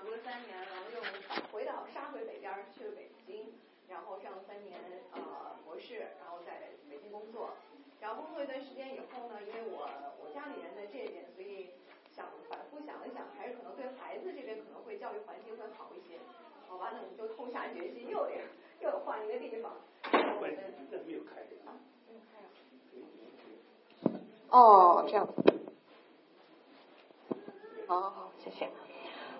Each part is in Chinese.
读了三年，然后又回到杀回北边去了北京，然后上了三年呃博士，然后在北京工作。然后工作一段时间以后呢，因为我我家里人在这边，所以想反复想了想，还是可能对孩子这边可能会教育环境会好一些。好吧，那我们就痛下决心，又得又得换一个地方。我们没有开啊，没有开啊。哦，这样。好好好，谢谢。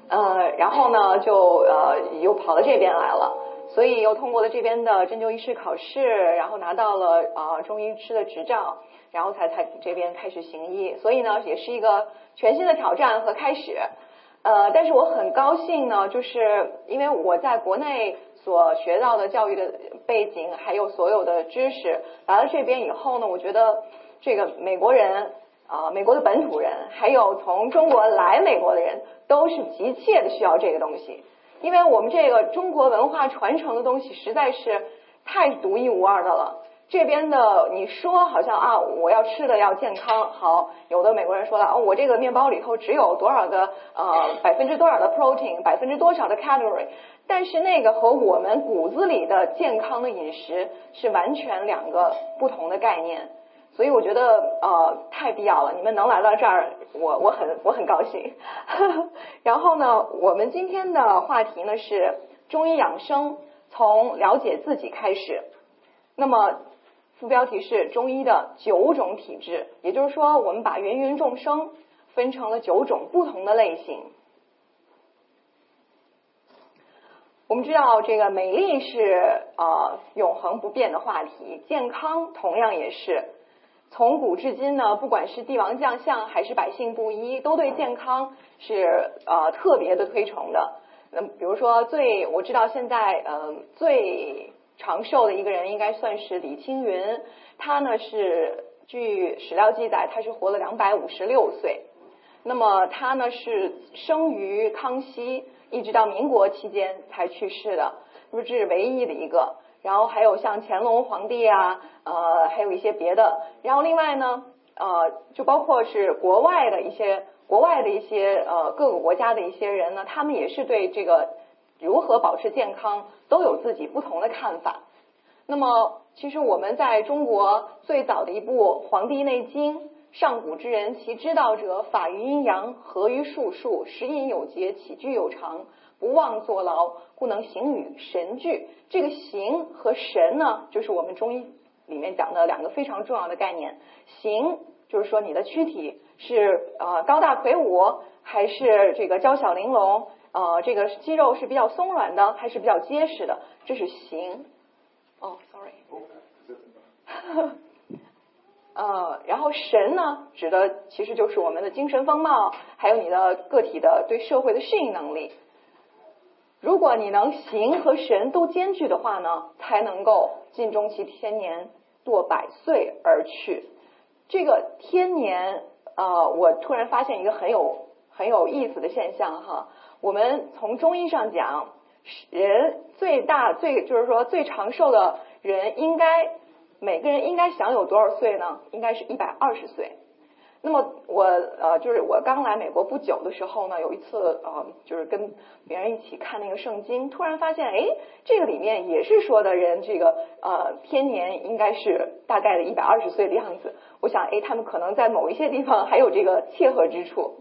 呃，然后呢，就呃又跑到这边来了，所以又通过了这边的针灸医师考试，然后拿到了啊中医师的执照，然后才才这边开始行医，所以呢，也是一个全新的挑战和开始。呃，但是我很高兴呢，就是因为我在国内所学到的教育的背景，还有所有的知识，来了这边以后呢，我觉得这个美国人啊，美国的本土人，还有从中国来美国的人，都是急切的需要这个东西，因为我们这个中国文化传承的东西实在是太独一无二的了。这边的你说好像啊，我要吃的要健康，好，有的美国人说了，哦，我这个面包里头只有多少个呃百分之多少的 protein，百分之多少的 calorie，但是那个和我们骨子里的健康的饮食是完全两个不同的概念，所以我觉得呃太必要了，你们能来到这儿，我我很我很高兴。然后呢，我们今天的话题呢是中医养生，从了解自己开始，那么。副标题是中医的九种体质，也就是说，我们把芸芸众生分成了九种不同的类型。我们知道，这个美丽是呃永恒不变的话题，健康同样也是。从古至今呢，不管是帝王将相还是百姓布衣，都对健康是呃特别的推崇的。那比如说，最我知道现在嗯最。长寿的一个人应该算是李青云，他呢是据史料记载，他是活了两百五十六岁。那么他呢是生于康熙，一直到民国期间才去世的，那么这是唯一的一个。然后还有像乾隆皇帝啊，呃，还有一些别的。然后另外呢，呃，就包括是国外的一些国外的一些呃各个国家的一些人呢，他们也是对这个。如何保持健康，都有自己不同的看法。那么，其实我们在中国最早的一部《黄帝内经》，上古之人其知道者，法于阴阳，合于术数，食饮有节，起居有常，不忘坐劳，故能形与神俱。这个形和神呢，就是我们中医里面讲的两个非常重要的概念。形就是说你的躯体是呃高大魁梧，还是这个娇小玲珑。呃，这个肌肉是比较松软的，还是比较结实的？这是形。哦，sorry。呃，然后神呢，指的其实就是我们的精神风貌，还有你的个体的对社会的适应能力。如果你能形和神都兼具的话呢，才能够尽终其天年，度百岁而去。这个天年，呃，我突然发现一个很有很有意思的现象哈。我们从中医上讲，人最大最就是说最长寿的人，应该每个人应该享有多少岁呢？应该是一百二十岁。那么我呃，就是我刚来美国不久的时候呢，有一次呃，就是跟别人一起看那个圣经，突然发现，哎，这个里面也是说的人这个呃天年应该是大概的一百二十岁的样子。我想，哎，他们可能在某一些地方还有这个切合之处。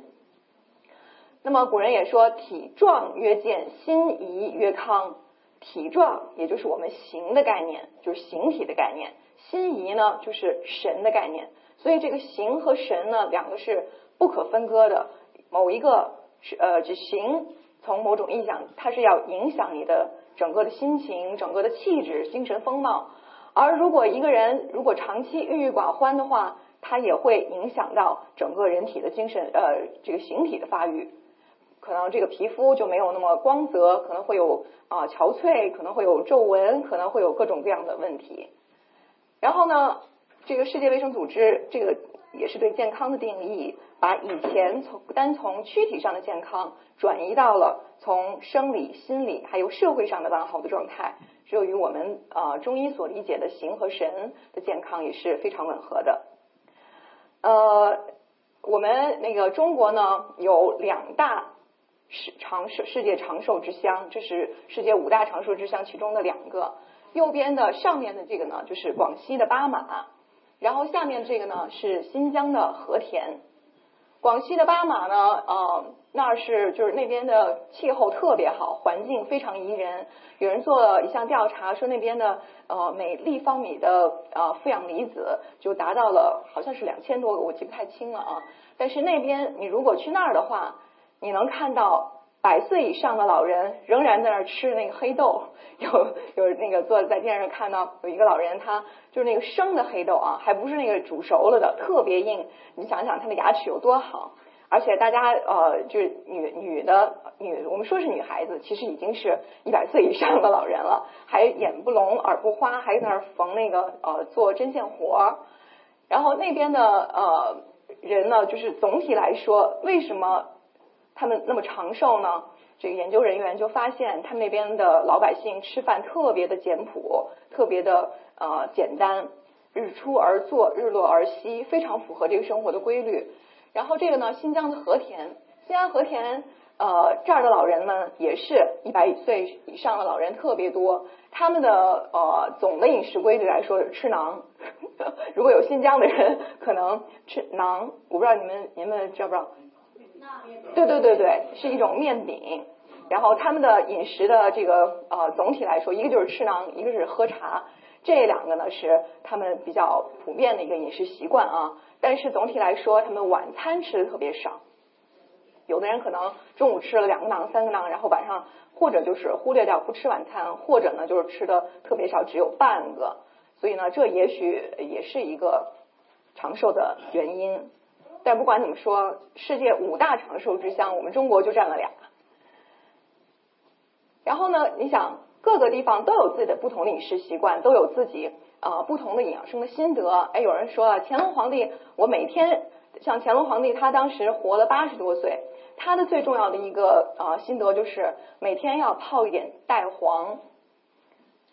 那么古人也说，体壮曰健，心怡曰康。体壮也就是我们形的概念，就是形体的概念；心怡呢，就是神的概念。所以这个形和神呢，两个是不可分割的。某一个是呃，这形从某种意义上，它是要影响你的整个的心情、整个的气质、精神风貌。而如果一个人如果长期郁郁寡欢的话，它也会影响到整个人体的精神呃这个形体的发育。可能这个皮肤就没有那么光泽，可能会有啊憔悴，可能会有皱纹，可能会有各种各样的问题。然后呢，这个世界卫生组织这个也是对健康的定义，把以前从单从躯体上的健康转移到了从生理、心理还有社会上的完好的状态，只有与我们呃中医所理解的形和神的健康也是非常吻合的。呃，我们那个中国呢有两大。世长寿世界长寿之乡，这是世界五大长寿之乡其中的两个。右边的上面的这个呢，就是广西的巴马，然后下面这个呢是新疆的和田。广西的巴马呢，呃，那是就是那边的气候特别好，环境非常宜人。有人做了一项调查，说那边的呃每立方米的呃负氧离子就达到了好像是两千多个，我记不太清了啊。但是那边你如果去那儿的话，你能看到百岁以上的老人仍然在那儿吃那个黑豆。有有那个坐在电视上看到有一个老人，他就是那个生的黑豆啊，还不是那个煮熟了的，特别硬。你想想他的牙齿有多好，而且大家呃，就是女女的女，我们说是女孩子，其实已经是一百岁以上的老人了，还眼不聋耳不花，还在那儿缝那个呃做针线活。然后那边的呃人呢，就是总体来说，为什么他们那么长寿呢？这个研究人员就发现，他们那边的老百姓吃饭特别的简朴，特别的呃简单，日出而作，日落而息，非常符合这个生活的规律。然后这个呢，新疆的和田，新疆和田呃这儿的老人们也是一百岁以上的老人特别多，他们的呃总的饮食规律来说是吃馕。如果有新疆的人，可能吃馕，我不知道你们你们知不知道？对对对对，是一种面饼。然后他们的饮食的这个呃总体来说，一个就是吃馕，一个是喝茶，这两个呢是他们比较普遍的一个饮食习惯啊。但是总体来说，他们晚餐吃的特别少。有的人可能中午吃了两个馕、三个馕，然后晚上或者就是忽略掉不吃晚餐，或者呢就是吃的特别少，只有半个。所以呢，这也许也是一个长寿的原因。但不管怎么说，世界五大长寿之乡，我们中国就占了俩。然后呢，你想各个地方都有自己的不同的饮食习惯，都有自己啊不同的养生的心得。哎，有人说了，乾隆皇帝，我每天像乾隆皇帝，他当时活了八十多岁，他的最重要的一个啊心得就是每天要泡一点带黄。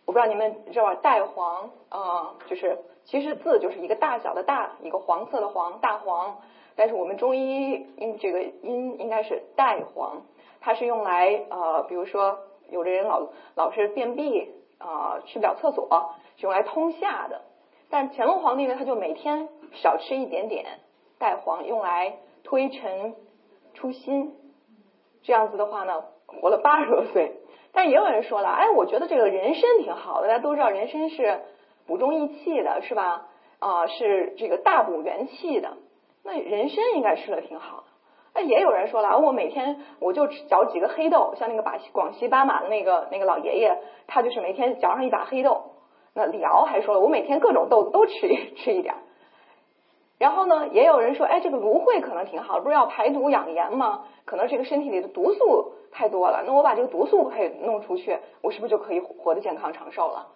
我不知道你们知道？带黄啊，就是其实字就是一个大小的大，一个黄色的黄，大黄。但是我们中医应这个音应该是带黄，它是用来呃，比如说有的人老老是便秘啊，去不了厕所，是用来通下的。但乾隆皇帝呢，他就每天少吃一点点带黄，用来推陈出新。这样子的话呢，活了八十多岁。但也有人说了，哎，我觉得这个人参挺好的，大家都知道人参是补中益气的，是吧？啊，是这个大补元气的。那人参应该吃的挺好的，那也有人说了，我每天我就嚼几个黑豆，像那个巴广西巴马的那个那个老爷爷，他就是每天嚼上一把黑豆。那李敖还说了，我每天各种豆子都吃 吃一点。然后呢，也有人说，哎，这个芦荟可能挺好，不是要排毒养颜吗？可能这个身体里的毒素太多了，那我把这个毒素可以弄出去，我是不是就可以活得健康长寿了？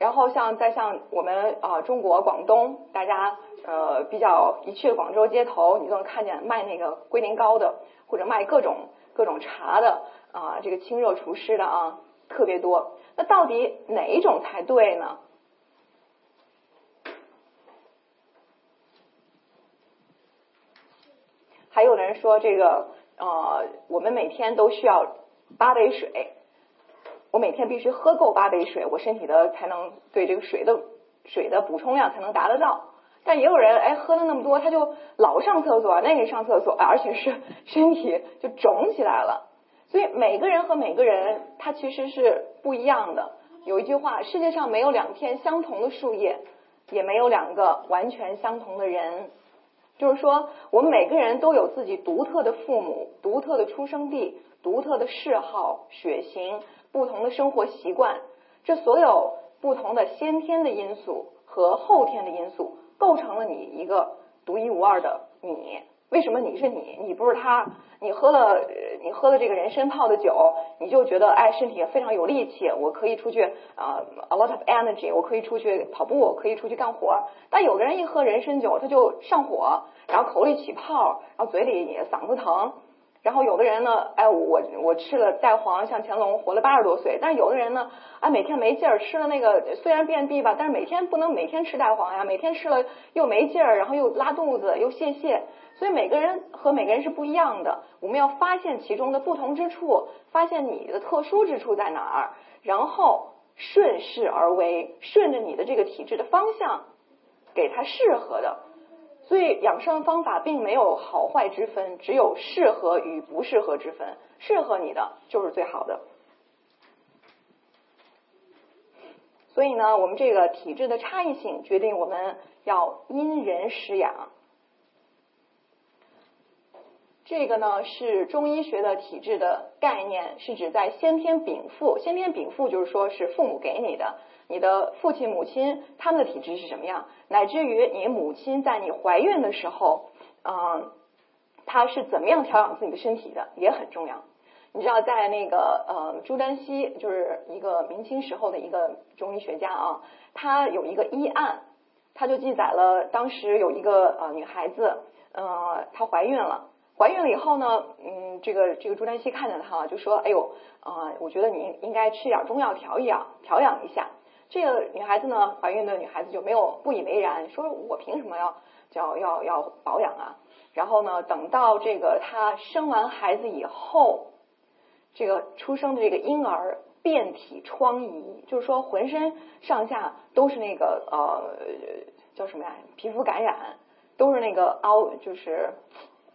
然后像再像我们啊中国广东，大家呃比较一去广州街头，你都能看见卖那个龟苓膏的，或者卖各种各种茶的啊，这个清热除湿的啊特别多。那到底哪一种才对呢？还有的人说这个呃，我们每天都需要八杯水。我每天必须喝够八杯水，我身体的才能对这个水的水的补充量才能达得到。但也有人哎喝了那么多，他就老上厕所，那个上厕所，而且是身体就肿起来了。所以每个人和每个人他其实是不一样的。有一句话，世界上没有两片相同的树叶，也没有两个完全相同的人。就是说，我们每个人都有自己独特的父母、独特的出生地、独特的嗜好、血型。不同的生活习惯，这所有不同的先天的因素和后天的因素，构成了你一个独一无二的你。为什么你是你，你不是他？你喝了你喝了这个人参泡的酒，你就觉得哎身体非常有力气，我可以出去啊，a lot of energy，我可以出去跑步，可以出去干活。但有的人一喝人参酒，他就上火，然后口里起泡，然后嘴里嗓子疼。然后有的人呢，哎，我我吃了带黄，像乾隆活了八十多岁。但是有的人呢，哎，每天没劲儿，吃了那个虽然便秘吧，但是每天不能每天吃带黄呀，每天吃了又没劲儿，然后又拉肚子又泄泻。所以每个人和每个人是不一样的，我们要发现其中的不同之处，发现你的特殊之处在哪儿，然后顺势而为，顺着你的这个体质的方向，给他适合的。所以养生方法并没有好坏之分，只有适合与不适合之分。适合你的就是最好的。所以呢，我们这个体质的差异性决定我们要因人施养。这个呢是中医学的体质的概念，是指在先天禀赋。先天禀赋就是说是父母给你的。你的父亲、母亲他们的体质是什么样？乃至于你母亲在你怀孕的时候，嗯，她是怎么样调养自己的身体的，也很重要。你知道，在那个呃朱丹溪，就是一个明清时候的一个中医学家啊，他有一个医案，他就记载了当时有一个呃女孩子，呃，她怀孕了，怀孕了以后呢，嗯，这个这个朱丹溪看见她了，就说，哎呦，啊，我觉得你应该吃点中药调一养，调养一下。这个女孩子呢，怀孕的女孩子就没有不以为然，说我凭什么要叫要要保养啊？然后呢，等到这个她生完孩子以后，这个出生的这个婴儿遍体疮痍，就是说浑身上下都是那个呃叫什么呀？皮肤感染，都是那个凹，就是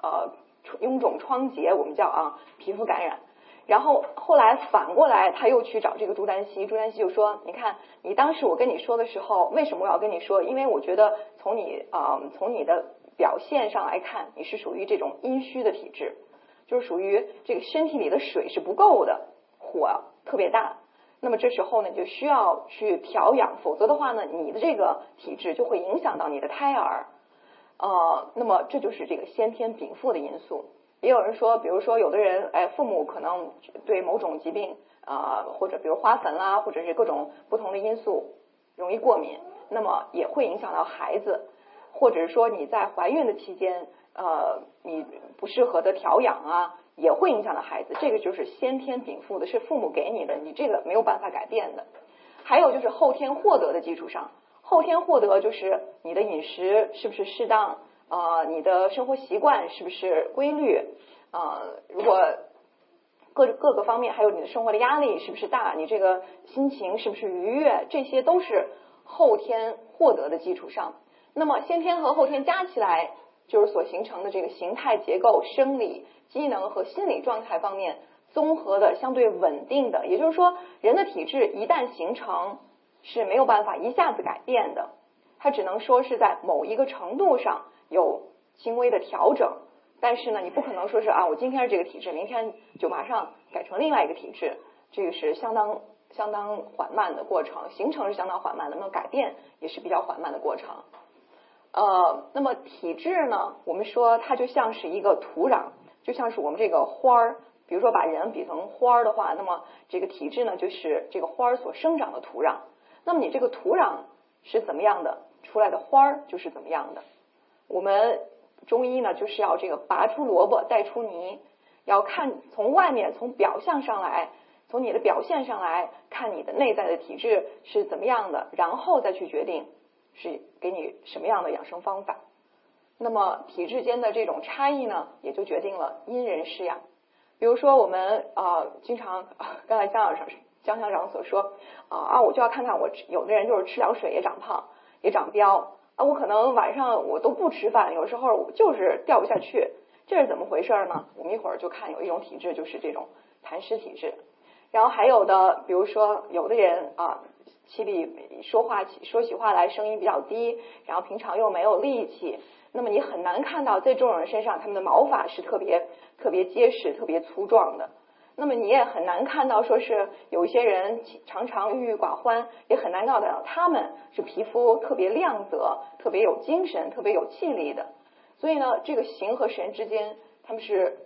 呃臃肿疮结，我们叫啊皮肤感染。然后后来反过来，他又去找这个朱丹溪，朱丹溪就说：“你看，你当时我跟你说的时候，为什么我要跟你说？因为我觉得从你啊，从你的表现上来看，你是属于这种阴虚的体质，就是属于这个身体里的水是不够的，火特别大。那么这时候呢，就需要去调养，否则的话呢，你的这个体质就会影响到你的胎儿。呃，那么这就是这个先天禀赋的因素。”也有人说，比如说有的人，哎，父母可能对某种疾病啊，或者比如花粉啦，或者是各种不同的因素容易过敏，那么也会影响到孩子，或者是说你在怀孕的期间，呃，你不适合的调养啊，也会影响到孩子。这个就是先天禀赋的，是父母给你的，你这个没有办法改变的。还有就是后天获得的基础上，后天获得就是你的饮食是不是适当。啊，你的生活习惯是不是规律？啊，如果各各个方面，还有你的生活的压力是不是大？你这个心情是不是愉悦？这些都是后天获得的基础上。那么先天和后天加起来，就是所形成的这个形态结构、生理机能和心理状态方面综合的相对稳定的。也就是说，人的体质一旦形成是没有办法一下子改变的，它只能说是在某一个程度上。有轻微的调整，但是呢，你不可能说是啊，我今天是这个体质，明天就马上改成另外一个体质，这个是相当相当缓慢的过程，形成是相当缓慢的，那么改变也是比较缓慢的过程。呃，那么体质呢，我们说它就像是一个土壤，就像是我们这个花儿，比如说把人比成花儿的话，那么这个体质呢，就是这个花儿所生长的土壤。那么你这个土壤是怎么样的，出来的花儿就是怎么样的。我们中医呢，就是要这个拔出萝卜带出泥，要看从外面从表象上来，从你的表现上来看你的内在的体质是怎么样的，然后再去决定是给你什么样的养生方法。那么体质间的这种差异呢，也就决定了因人施养。比如说我们啊，经常刚才江校长江校长所说啊啊，我就要看看我有的人就是吃凉水也长胖也长膘。啊，我可能晚上我都不吃饭，有时候就是掉不下去，这是怎么回事呢？我们一会儿就看有一种体质就是这种痰湿体质，然后还有的，比如说有的人啊，气力说话起说起话来声音比较低，然后平常又没有力气，那么你很难看到在这种人身上他们的毛发是特别特别结实、特别粗壮的。那么你也很难看到，说是有一些人常常郁郁寡欢，也很难看到他们是皮肤特别亮泽、特别有精神、特别有气力的。所以呢，这个形和神之间，他们是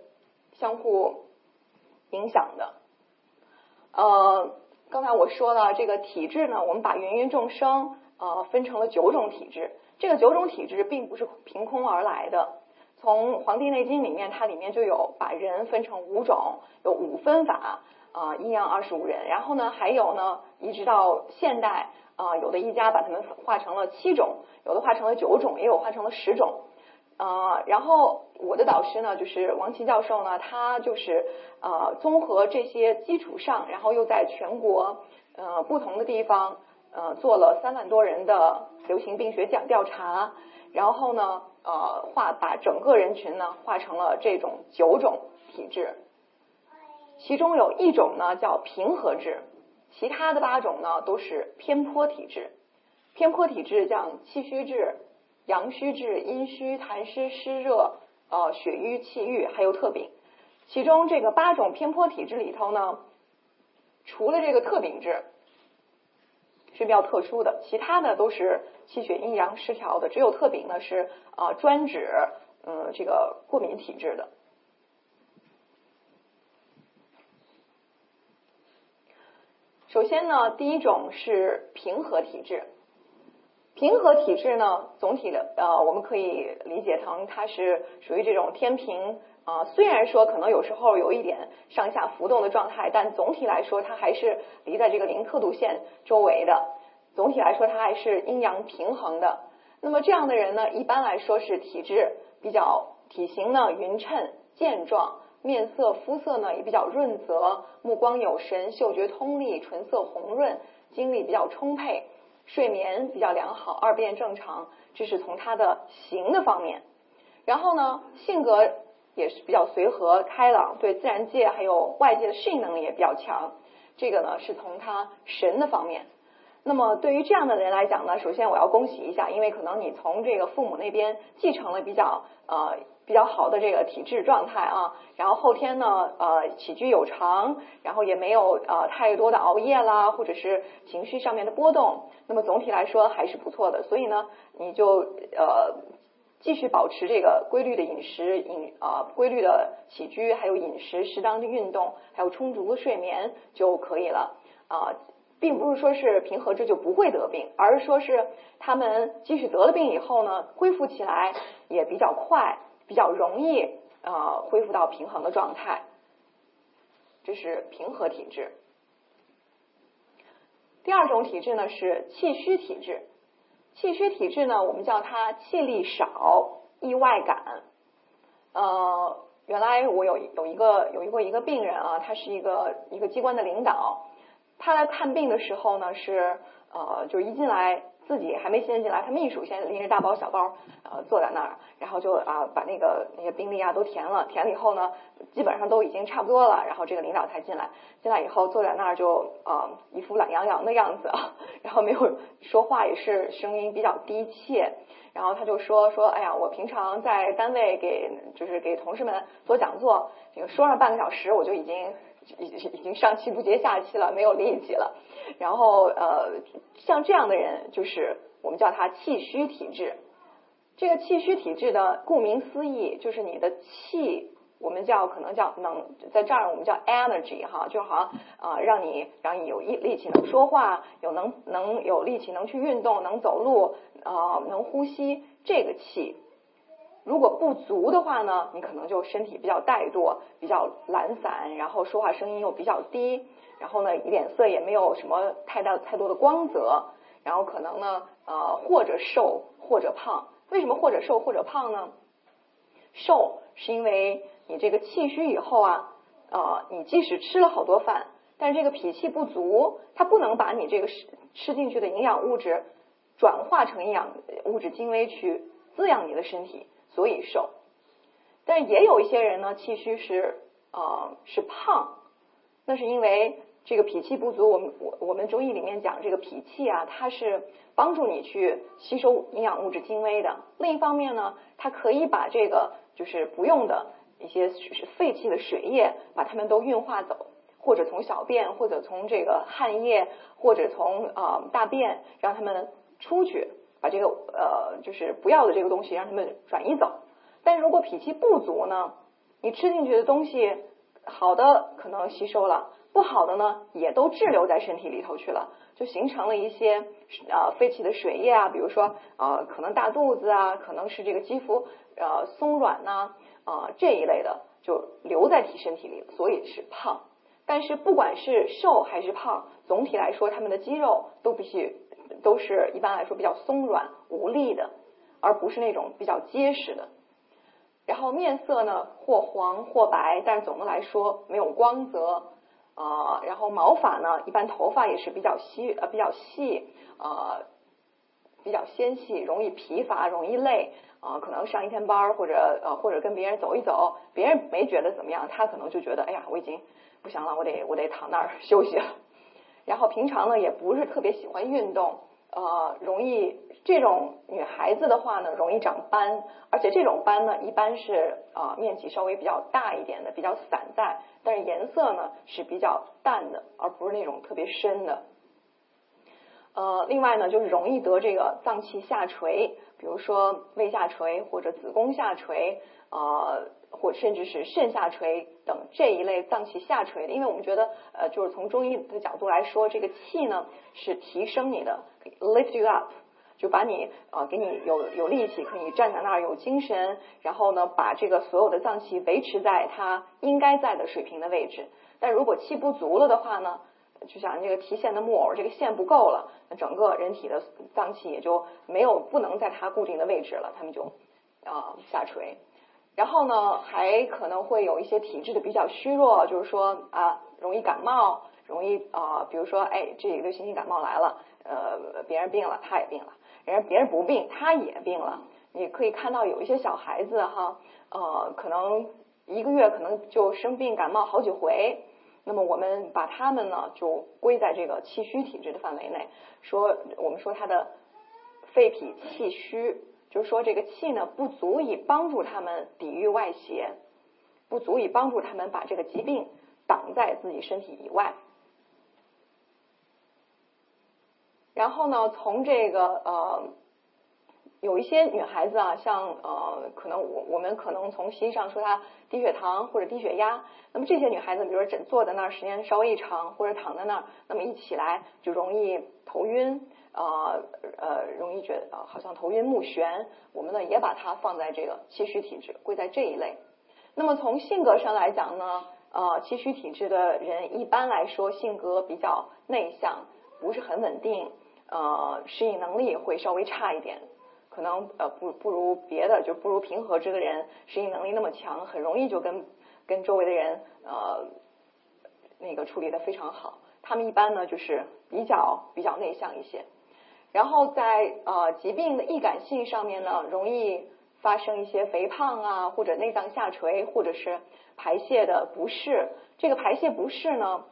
相互影响的。呃，刚才我说了这个体质呢，我们把芸芸众生呃分成了九种体质，这个九种体质并不是凭空而来的。从《黄帝内经》里面，它里面就有把人分成五种，有五分法啊，阴阳二十五人。然后呢，还有呢，一直到现代啊，有的一家把它们分化成了七种，有的化成了九种，也有化成了十种。啊，然后我的导师呢，就是王琦教授呢，他就是呃，综合这些基础上，然后又在全国呃不同的地方呃做了三万多人的流行病学讲调查，然后呢呃划把整个人群呢划成了这种九种体质，其中有一种呢叫平和质，其他的八种呢都是偏颇体质，偏颇体质像气虚质。阳虚质、阴虚、痰湿、湿热、呃血瘀、气郁，还有特禀。其中这个八种偏颇体质里头呢，除了这个特禀质是比较特殊的，其他的都是气血阴阳失调的，只有特禀呢是啊专指嗯这个过敏体质的。首先呢，第一种是平和体质。平和体质呢，总体的呃，我们可以理解成它是属于这种天平啊。虽然说可能有时候有一点上下浮动的状态，但总体来说它还是离在这个零刻度线周围的。总体来说，它还是阴阳平衡的。那么这样的人呢，一般来说是体质比较体型呢匀称健壮，面色肤色呢也比较润泽，目光有神，嗅觉通利，唇色红润，精力比较充沛。睡眠比较良好，二便正常，这是从他的形的方面。然后呢，性格也是比较随和开朗，对自然界还有外界的适应能力也比较强。这个呢，是从他神的方面。那么对于这样的人来讲呢，首先我要恭喜一下，因为可能你从这个父母那边继承了比较呃比较好的这个体质状态啊，然后后天呢呃起居有常，然后也没有呃太多的熬夜啦，或者是情绪上面的波动，那么总体来说还是不错的，所以呢你就呃继续保持这个规律的饮食饮啊规律的起居，还有饮食适当的运动，还有充足的睡眠就可以了啊。并不是说是平和质就不会得病，而是说是他们即使得了病以后呢，恢复起来也比较快，比较容易啊恢复到平衡的状态。这是平和体质。第二种体质呢是气虚体质，气虚体质呢我们叫它气力少、易外感。呃，原来我有有一个有一个一个病人啊，他是一个一个机关的领导。他来看病的时候呢，是呃，就一进来自己还没先进来，他秘书先拎着大包小包呃坐在那儿，然后就啊把那个那些病历啊都填了，填了以后呢，基本上都已经差不多了，然后这个领导才进来，进来以后坐在那儿就啊一副懒洋洋的样子，然后没有说话，也是声音比较低切，然后他就说说，哎呀，我平常在单位给就是给同事们做讲座，这个说上半个小时我就已经。已已经上气不接下气了，没有力气了。然后呃，像这样的人，就是我们叫他气虚体质。这个气虚体质的，顾名思义，就是你的气，我们叫可能叫能，在这儿我们叫 energy 哈，就好像啊，让你让你有力力气能说话，有能能有力气能去运动，能走路啊，能呼吸，这个气。如果不足的话呢，你可能就身体比较怠惰，比较懒散，然后说话声音又比较低，然后呢脸色也没有什么太大太多的光泽，然后可能呢呃或者瘦或者胖。为什么或者瘦或者胖呢？瘦是因为你这个气虚以后啊，呃你即使吃了好多饭，但是这个脾气不足，它不能把你这个吃吃进去的营养物质转化成营养物质精微去滋养你的身体。所以瘦，但也有一些人呢，气虚是呃是胖，那是因为这个脾气不足。我们我我们中医里面讲这个脾气啊，它是帮助你去吸收营养物质精微的。另一方面呢，它可以把这个就是不用的一些废弃的水液，把它们都运化走，或者从小便，或者从这个汗液，或者从啊大便，让他们出去。把这个呃，就是不要的这个东西让他们转移走。但如果脾气不足呢，你吃进去的东西好的可能吸收了，不好的呢也都滞留在身体里头去了，就形成了一些呃废弃的水液啊，比如说呃可能大肚子啊，可能是这个肌肤呃松软呐啊这一类的就留在体身体里，所以是胖。但是不管是瘦还是胖，总体来说他们的肌肉都必须都是一般来说比较松软无力的，而不是那种比较结实的。然后面色呢或黄或白，但是总的来说没有光泽啊。然后毛发呢，一般头发也是比较稀呃比较细呃比较纤细，容易疲乏，容易累啊。可能上一天班儿或者呃或者跟别人走一走，别人没觉得怎么样，他可能就觉得哎呀我已经不行了，我得我得躺那儿休息了。然后平常呢也不是特别喜欢运动。呃，容易这种女孩子的话呢，容易长斑，而且这种斑呢，一般是啊面积稍微比较大一点的，比较散在，但是颜色呢是比较淡的，而不是那种特别深的。呃，另外呢，就是容易得这个脏器下垂，比如说胃下垂或者子宫下垂，呃，或甚至是肾下垂等这一类脏器下垂的。因为我们觉得，呃，就是从中医的角度来说，这个气呢是提升你的，lift you up，就把你呃给你有有力气，可以站在那儿有精神，然后呢把这个所有的脏器维持在它应该在的水平的位置。但如果气不足了的话呢？就像这个提线的木偶，这个线不够了，那整个人体的脏器也就没有不能在它固定的位置了，它们就啊下垂。然后呢，还可能会有一些体质的比较虚弱，就是说啊容易感冒，容易啊，比如说哎这流行性感冒来了，呃别人病了他也病了，人家别人不病他也病了。你可以看到有一些小孩子哈，呃可能一个月可能就生病感冒好几回。那么我们把他们呢就归在这个气虚体质的范围内，说我们说他的肺脾气虚，就是说这个气呢不足以帮助他们抵御外邪，不足以帮助他们把这个疾病挡在自己身体以外。然后呢，从这个呃。有一些女孩子啊，像呃，可能我我们可能从西医上说她低血糖或者低血压，那么这些女孩子，比如说枕坐在那儿时间稍微一长，或者躺在那儿，那么一起来就容易头晕，呃呃，容易觉得好像头晕目眩，我们呢也把它放在这个气虚体质，归在这一类。那么从性格上来讲呢，呃，气虚体质的人一般来说性格比较内向，不是很稳定，呃，适应能力会稍微差一点。可能呃不不如别的就不如平和之的人适应能力那么强，很容易就跟跟周围的人呃那个处理的非常好。他们一般呢就是比较比较内向一些，然后在呃疾病的易感性上面呢，容易发生一些肥胖啊，或者内脏下垂，或者是排泄的不适。这个排泄不适呢，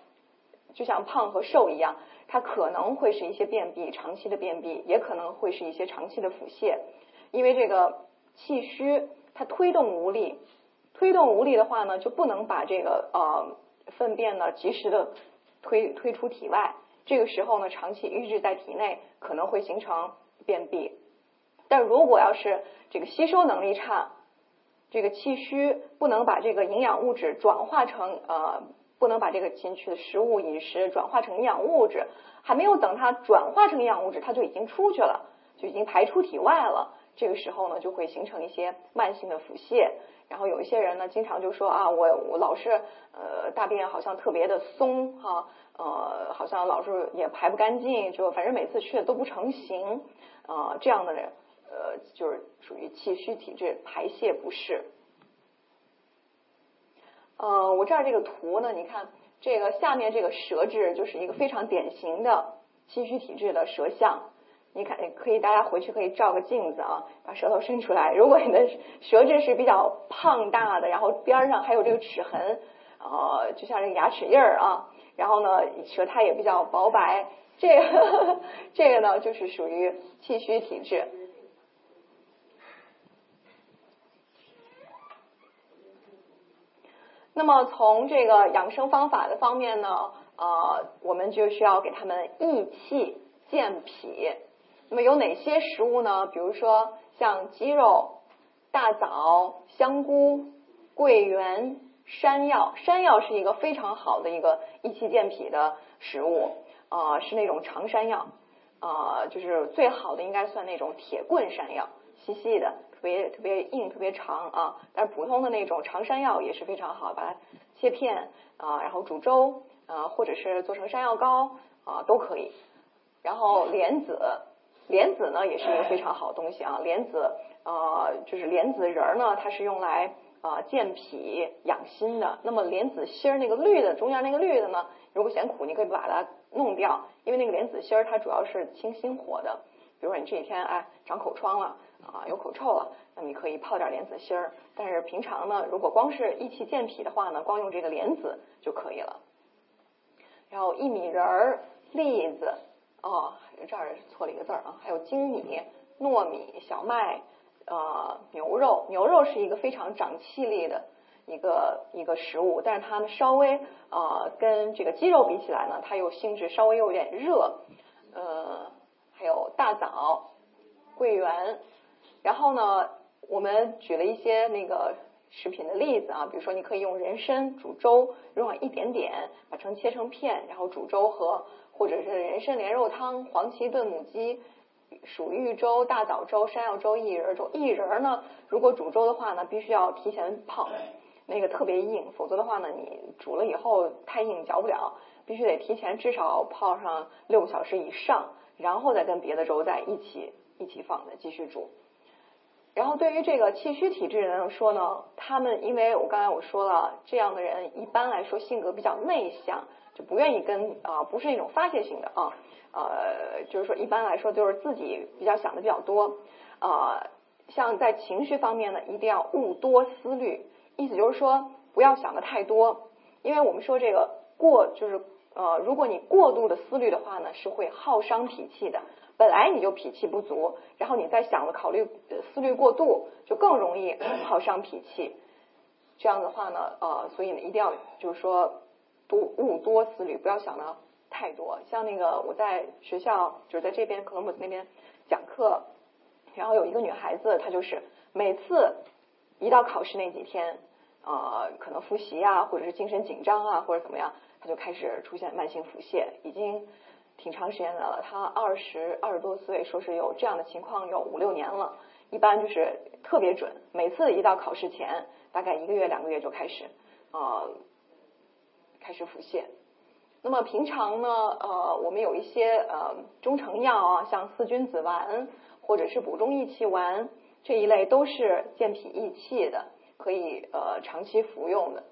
就像胖和瘦一样。它可能会是一些便秘，长期的便秘，也可能会是一些长期的腹泻，因为这个气虚，它推动无力，推动无力的话呢，就不能把这个呃粪便呢及时的推推出体外，这个时候呢，长期淤滞在体内，可能会形成便秘。但如果要是这个吸收能力差，这个气虚不能把这个营养物质转化成呃。不能把这个进去的食物饮食转化成营养物质，还没有等它转化成营养物质，它就已经出去了，就已经排出体外了。这个时候呢，就会形成一些慢性的腹泻。然后有一些人呢，经常就说啊，我我老是呃大便好像特别的松哈，呃好像老是也排不干净，就反正每次去的都不成形啊，这样的人呃就是属于气虚体质，排泄不适。呃，我这儿这个图呢，你看这个下面这个舌质就是一个非常典型的气虚体质的舌象。你看，可以大家回去可以照个镜子啊，把舌头伸出来。如果你的舌质是比较胖大的，然后边上还有这个齿痕，呃，就像这个牙齿印儿啊，然后呢，舌苔也比较薄白，这个这个呢就是属于气虚体质。那么从这个养生方法的方面呢，呃，我们就需要给他们益气健脾。那么有哪些食物呢？比如说像鸡肉、大枣、香菇、桂圆、山药，山药是一个非常好的一个益气健脾的食物，啊，是那种长山药，啊，就是最好的应该算那种铁棍山药，细细的，特别特别硬，特别长啊。但是普通的那种长山药也是非常好，把它切片啊，然后煮粥啊，或者是做成山药糕啊，都可以。然后莲子，莲子呢也是一个非常好的东西啊，莲子啊，就是莲子仁儿呢，它是用来。啊，健脾养心的。那么莲子心儿那个绿的，中间那个绿的呢？如果嫌苦，你可以把它弄掉，因为那个莲子心儿它主要是清心火的。比如说你这几天哎长口疮了啊，有口臭了，那么你可以泡点莲子心儿。但是平常呢，如果光是益气健脾的话呢，光用这个莲子就可以了。然后薏米仁儿、栗子哦，这儿错了一个字儿啊，还有粳米、糯米、小麦。呃，牛肉，牛肉是一个非常长气力的一个一个食物，但是它呢稍微呃跟这个鸡肉比起来呢，它又性质稍微有点热。呃，还有大枣、桂圆，然后呢，我们举了一些那个食品的例子啊，比如说你可以用人参煮粥，用上一点点，把成切成片，然后煮粥喝，或者是人参莲肉汤、黄芪炖母鸡。薯玉粥、大枣粥、山药粥、薏仁粥。薏仁呢，如果煮粥的话呢，必须要提前泡，那个特别硬，否则的话呢，你煮了以后太硬嚼不了，必须得提前至少泡上六个小时以上，然后再跟别的粥在一起一起放的继续煮。然后对于这个气虚体质人说呢，他们因为我刚才我说了，这样的人一般来说性格比较内向，就不愿意跟啊，不是那种发泄型的啊。呃，就是说，一般来说，就是自己比较想的比较多，呃，像在情绪方面呢，一定要勿多思虑，意思就是说，不要想的太多，因为我们说这个过，就是呃，如果你过度的思虑的话呢，是会耗伤脾气的。本来你就脾气不足，然后你再想的考虑思虑过度，就更容易耗伤脾气。这样的话呢，呃，所以呢，一定要就是说，多勿多思虑，不要想的。太多，像那个我在学校就是在这边克罗姆斯那边讲课，然后有一个女孩子，她就是每次一到考试那几天，呃，可能复习啊，或者是精神紧张啊，或者怎么样，她就开始出现慢性腹泻，已经挺长时间的了。她二十二十多岁，说是有这样的情况有五六年了，一般就是特别准，每次一到考试前，大概一个月两个月就开始呃开始腹泻。那么平常呢，呃，我们有一些呃中成药啊，像四君子丸或者是补中益气丸这一类，都是健脾益气的，可以呃长期服用的。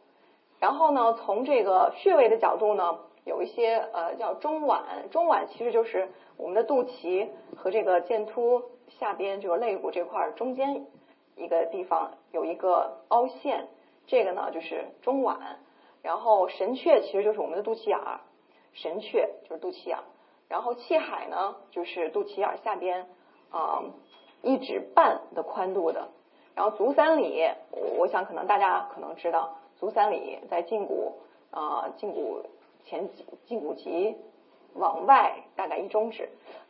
然后呢，从这个穴位的角度呢，有一些呃叫中脘，中脘其实就是我们的肚脐和这个剑突下边就是肋骨这块中间一个地方有一个凹陷，这个呢就是中脘。然后神阙其实就是我们的肚脐眼儿，神阙就是肚脐眼儿，然后气海呢就是肚脐眼儿下边啊一指半的宽度的，然后足三里，我想可能大家可能知道，足三里在胫骨啊胫骨前胫骨棘往外大概一中指，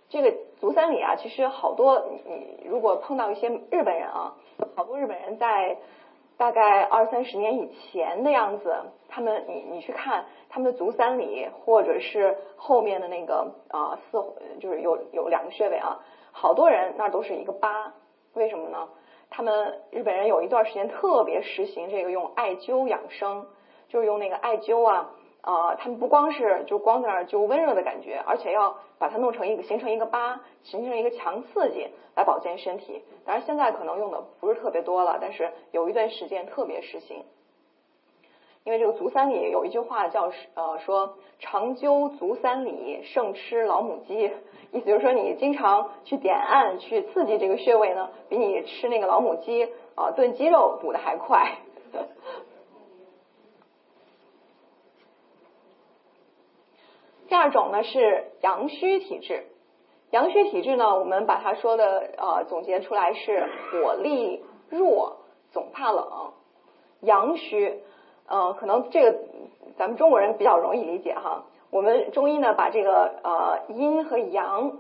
这个足三里啊，其实好多你如果碰到一些日本人啊，好多日本人在。大概二三十年以前的样子，他们你你去看他们的足三里，或者是后面的那个啊四，就是有有两个穴位啊，好多人那都是一个疤，为什么呢？他们日本人有一段时间特别实行这个用艾灸养生，就是用那个艾灸啊。呃，他们不光是就光在那儿就温热的感觉，而且要把它弄成一个形成一个疤，形成一个强刺激来保健身体。当然现在可能用的不是特别多了，但是有一段时间特别实行。因为这个足三里有一句话叫呃说常灸足三里胜吃老母鸡，意思就是说你经常去点按去刺激这个穴位呢，比你吃那个老母鸡啊炖鸡肉补的还快。第二种呢是阳虚体质，阳虚体质呢，我们把它说的呃总结出来是火力弱，总怕冷。阳虚，呃，可能这个咱们中国人比较容易理解哈。我们中医呢把这个呃阴和阳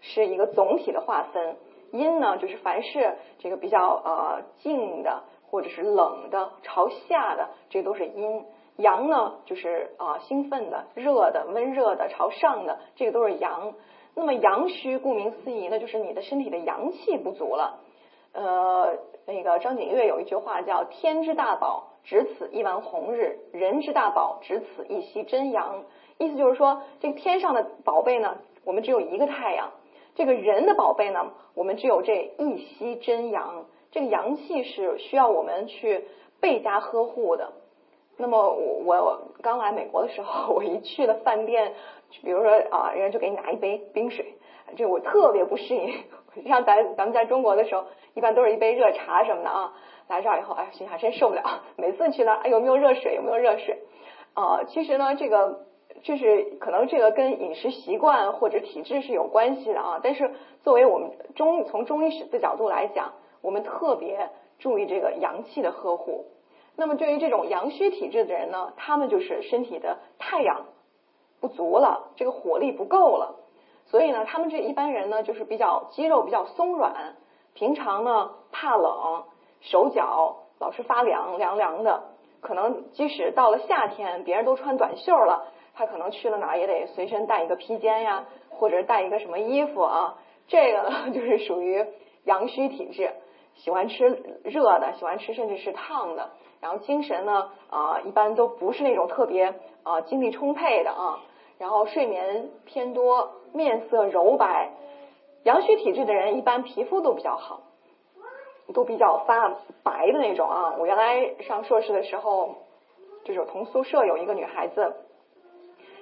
是一个总体的划分，阴呢就是凡是这个比较呃静的。或者是冷的、朝下的，这都是阴。阳呢，就是啊兴奋的、热的、温热的、朝上的，这个都是阳。那么阳虚，顾名思义，那就是你的身体的阳气不足了。呃，那个张景岳有一句话叫“天之大宝，只此一丸红日；人之大宝，只此一息真阳”。意思就是说，这个天上的宝贝呢，我们只有一个太阳；这个人的宝贝呢，我们只有这一息真阳。这个阳气是需要我们去倍加呵护的。那么我我刚来美国的时候，我一去了饭店。比如说啊，人家就给你拿一杯冰水，这我特别不适应。像咱咱们在中国的时候，一般都是一杯热茶什么的啊。来这儿以后，哎，心想真受不了。每次去那儿，哎，有没有热水？有没有热水？啊，其实呢，这个就是可能这个跟饮食习惯或者体质是有关系的啊。但是作为我们中从中医史的角度来讲，我们特别注意这个阳气的呵护。那么对于这种阳虚体质的人呢，他们就是身体的太阳。不足了，这个火力不够了，所以呢，他们这一般人呢，就是比较肌肉比较松软，平常呢怕冷，手脚老是发凉凉凉的，可能即使到了夏天，别人都穿短袖了，他可能去了哪也得随身带一个披肩呀，或者带一个什么衣服啊，这个呢 就是属于阳虚体质，喜欢吃热的，喜欢吃甚至是烫的。然后精神呢，啊，一般都不是那种特别啊精力充沛的啊。然后睡眠偏多，面色柔白。阳虚体质的人一般皮肤都比较好，都比较发白的那种啊。我原来上硕士的时候，就是同宿舍有一个女孩子，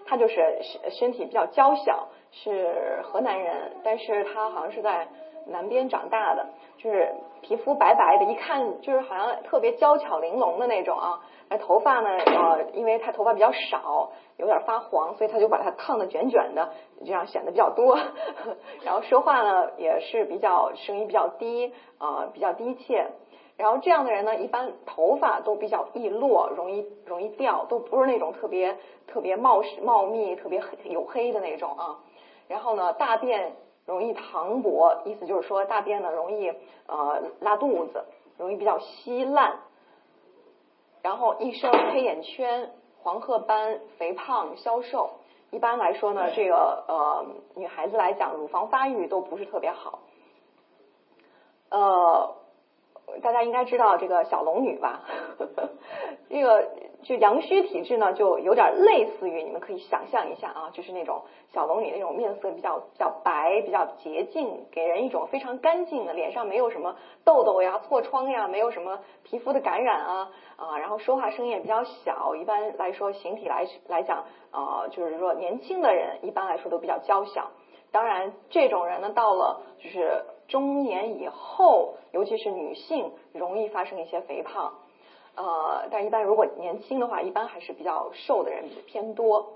她就是身身体比较娇小，是河南人，但是她好像是在。南边长大的，就是皮肤白白的，一看就是好像特别娇巧玲珑的那种啊。那头发呢，呃，因为他头发比较少，有点发黄，所以他就把它烫的卷卷的，这样显得比较多。然后说话呢，也是比较声音比较低，呃，比较低切。然后这样的人呢，一般头发都比较易落，容易容易掉，都不是那种特别特别茂茂密、特别黑黝黑的那种啊。然后呢，大便。容易溏薄，意思就是说大便呢容易呃拉肚子，容易比较稀烂，然后一生黑眼圈、黄褐斑、肥胖、消瘦。一般来说呢，这个呃女孩子来讲，乳房发育都不是特别好。呃，大家应该知道这个小龙女吧？这个。就阳虚体质呢，就有点类似于你们可以想象一下啊，就是那种小龙女那种面色比较比较白、比较洁净，给人一种非常干净的，脸上没有什么痘痘呀、痤疮呀，没有什么皮肤的感染啊啊，然后说话声音也比较小，一般来说形体来来讲啊，就是说年轻的人一般来说都比较娇小。当然，这种人呢，到了就是中年以后，尤其是女性，容易发生一些肥胖。呃，但一般如果年轻的话，一般还是比较瘦的人偏多。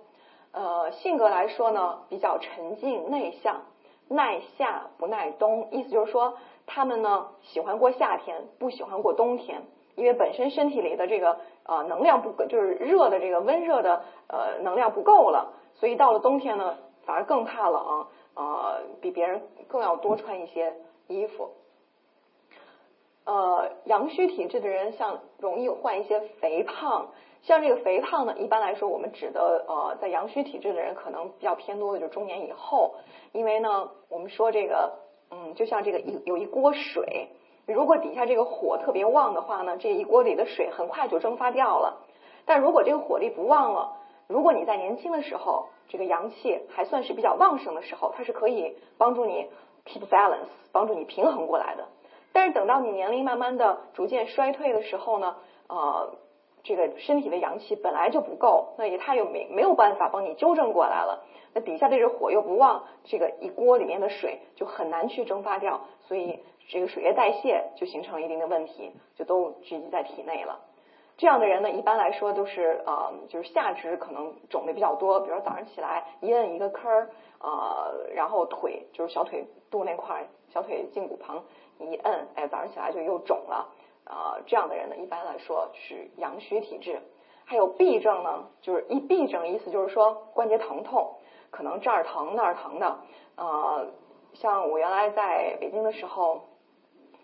呃，性格来说呢，比较沉静内向，耐夏不耐冬。意思就是说，他们呢喜欢过夏天，不喜欢过冬天，因为本身身体里的这个呃能量不就是热的这个温热的呃能量不够了，所以到了冬天呢，反而更怕冷，呃，比别人更要多穿一些衣服。呃，阳虚体质的人像容易患一些肥胖，像这个肥胖呢，一般来说我们指的呃，在阳虚体质的人可能比较偏多的就是中年以后，因为呢，我们说这个嗯，就像这个一有一锅水，如果底下这个火特别旺的话呢，这一锅里的水很快就蒸发掉了。但如果这个火力不旺了，如果你在年轻的时候，这个阳气还算是比较旺盛的时候，它是可以帮助你 keep balance，帮助你平衡过来的。但是等到你年龄慢慢的逐渐衰退的时候呢，呃，这个身体的阳气本来就不够，那也他又没没有办法帮你纠正过来了。那底下这个火又不旺，这个一锅里面的水就很难去蒸发掉，所以这个水液代谢就形成一定的问题，就都聚集在体内了。这样的人呢，一般来说都是呃，就是下肢可能肿的比较多，比如说早上起来一摁一个坑儿，呃，然后腿就是小腿肚那块儿，小腿胫骨旁。一摁，哎，早上起来就又肿了，啊，这样的人呢，一般来说是阳虚体质。还有痹症呢，就是一痹症，意思就是说关节疼痛，可能这儿疼那儿疼的。呃，像我原来在北京的时候，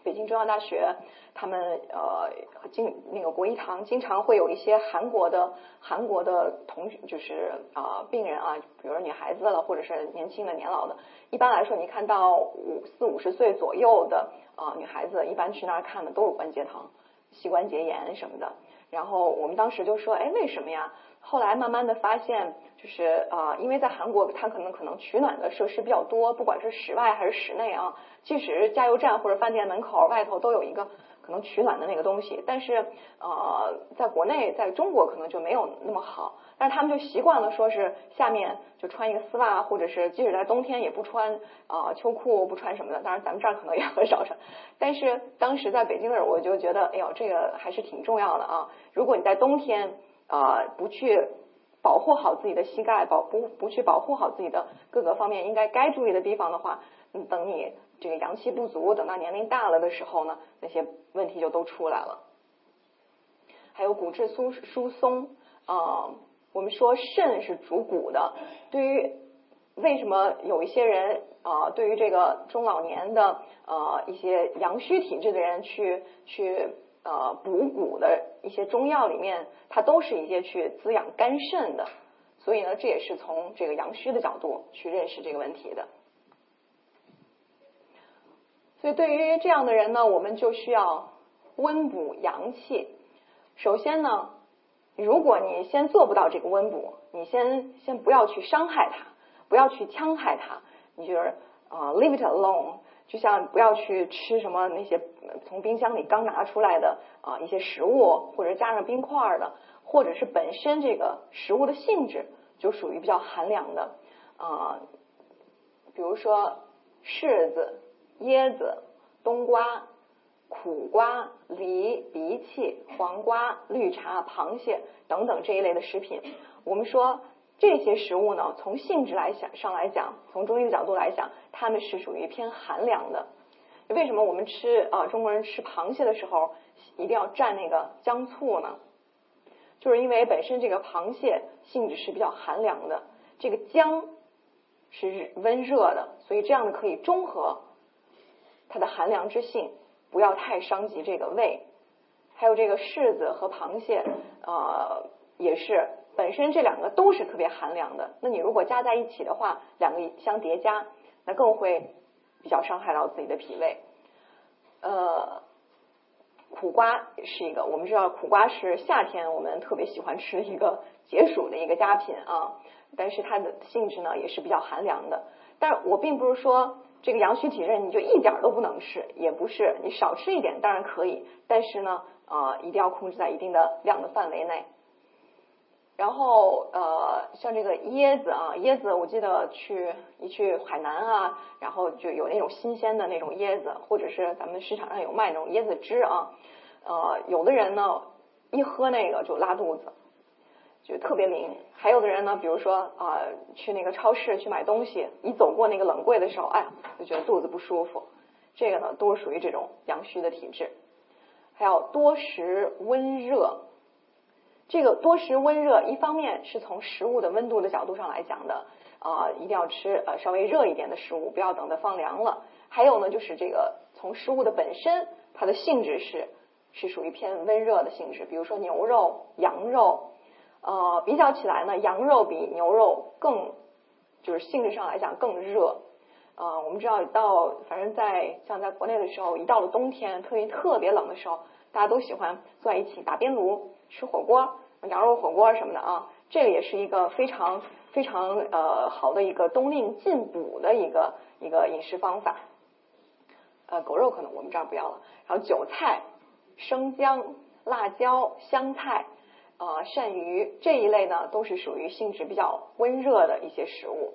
北京中央大学他们呃经那个国医堂经常会有一些韩国的韩国的同学就是啊病人啊，比如说女孩子了，或者是年轻的年老的。一般来说，你看到五四五十岁左右的啊女孩子，一般去那儿看的都是关节疼、膝关节炎什么的。然后我们当时就说，哎，为什么呀？后来慢慢的发现，就是啊，因为在韩国，它可能可能取暖的设施比较多，不管是室外还是室内啊，即使加油站或者饭店门口外头都有一个可能取暖的那个东西。但是呃，在国内，在中国可能就没有那么好，但是他们就习惯了，说是下面就穿一个丝袜，或者是即使在冬天也不穿啊秋裤，不穿什么的。当然咱们这儿可能也很少穿，但是当时在北京的时候，我就觉得，哎呦，这个还是挺重要的啊。如果你在冬天。啊，不去保护好自己的膝盖，保不不去保护好自己的各个方面应该该注意的地方的话，等你这个阳气不足，等到年龄大了的时候呢，那些问题就都出来了。还有骨质疏疏松啊，我们说肾是主骨的，对于为什么有一些人啊，对于这个中老年的呃一些阳虚体质的人去去。呃，补骨的一些中药里面，它都是一些去滋养肝肾的，所以呢，这也是从这个阳虚的角度去认识这个问题的。所以对于这样的人呢，我们就需要温补阳气。首先呢，如果你先做不到这个温补，你先先不要去伤害它，不要去戕害它，你就是啊，leave it alone。就像不要去吃什么那些从冰箱里刚拿出来的啊一些食物，或者加上冰块的，或者是本身这个食物的性质就属于比较寒凉的啊，比如说柿子、椰子、冬瓜、苦瓜、梨、荸荠、黄瓜、绿茶、螃蟹等等这一类的食品，我们说。这些食物呢，从性质来讲上来讲，从中医的角度来讲，它们是属于偏寒凉的。为什么我们吃啊中国人吃螃蟹的时候一定要蘸那个姜醋呢？就是因为本身这个螃蟹性质是比较寒凉的，这个姜是温热的，所以这样的可以中和它的寒凉之性，不要太伤及这个胃。还有这个柿子和螃蟹，呃，也是。本身这两个都是特别寒凉的，那你如果加在一起的话，两个相叠加，那更会比较伤害到自己的脾胃。呃，苦瓜也是一个，我们知道苦瓜是夏天我们特别喜欢吃的一个解暑的一个佳品啊，但是它的性质呢也是比较寒凉的。但我并不是说这个阳虚体质你就一点都不能吃，也不是，你少吃一点当然可以，但是呢呃一定要控制在一定的量的范围内。然后呃，像这个椰子啊，椰子我记得去一去海南啊，然后就有那种新鲜的那种椰子，或者是咱们市场上有卖那种椰子汁啊。呃，有的人呢一喝那个就拉肚子，就特别灵。还有的人呢，比如说啊，去那个超市去买东西，一走过那个冷柜的时候，哎，就觉得肚子不舒服。这个呢，都是属于这种阳虚的体质。还有多食温热。这个多食温热，一方面是从食物的温度的角度上来讲的，啊，一定要吃呃稍微热一点的食物，不要等它放凉了。还有呢，就是这个从食物的本身，它的性质是是属于偏温热的性质。比如说牛肉、羊肉，呃，比较起来呢，羊肉比牛肉更就是性质上来讲更热。呃，我们知道到反正在像在国内的时候，一到了冬天，特别特别冷的时候，大家都喜欢坐在一起打边炉。吃火锅，羊肉火锅什么的啊，这个也是一个非常非常呃好的一个冬令进补的一个一个饮食方法。呃，狗肉可能我们这儿不要了。然后韭菜、生姜、辣椒、香菜、啊鳝鱼这一类呢，都是属于性质比较温热的一些食物。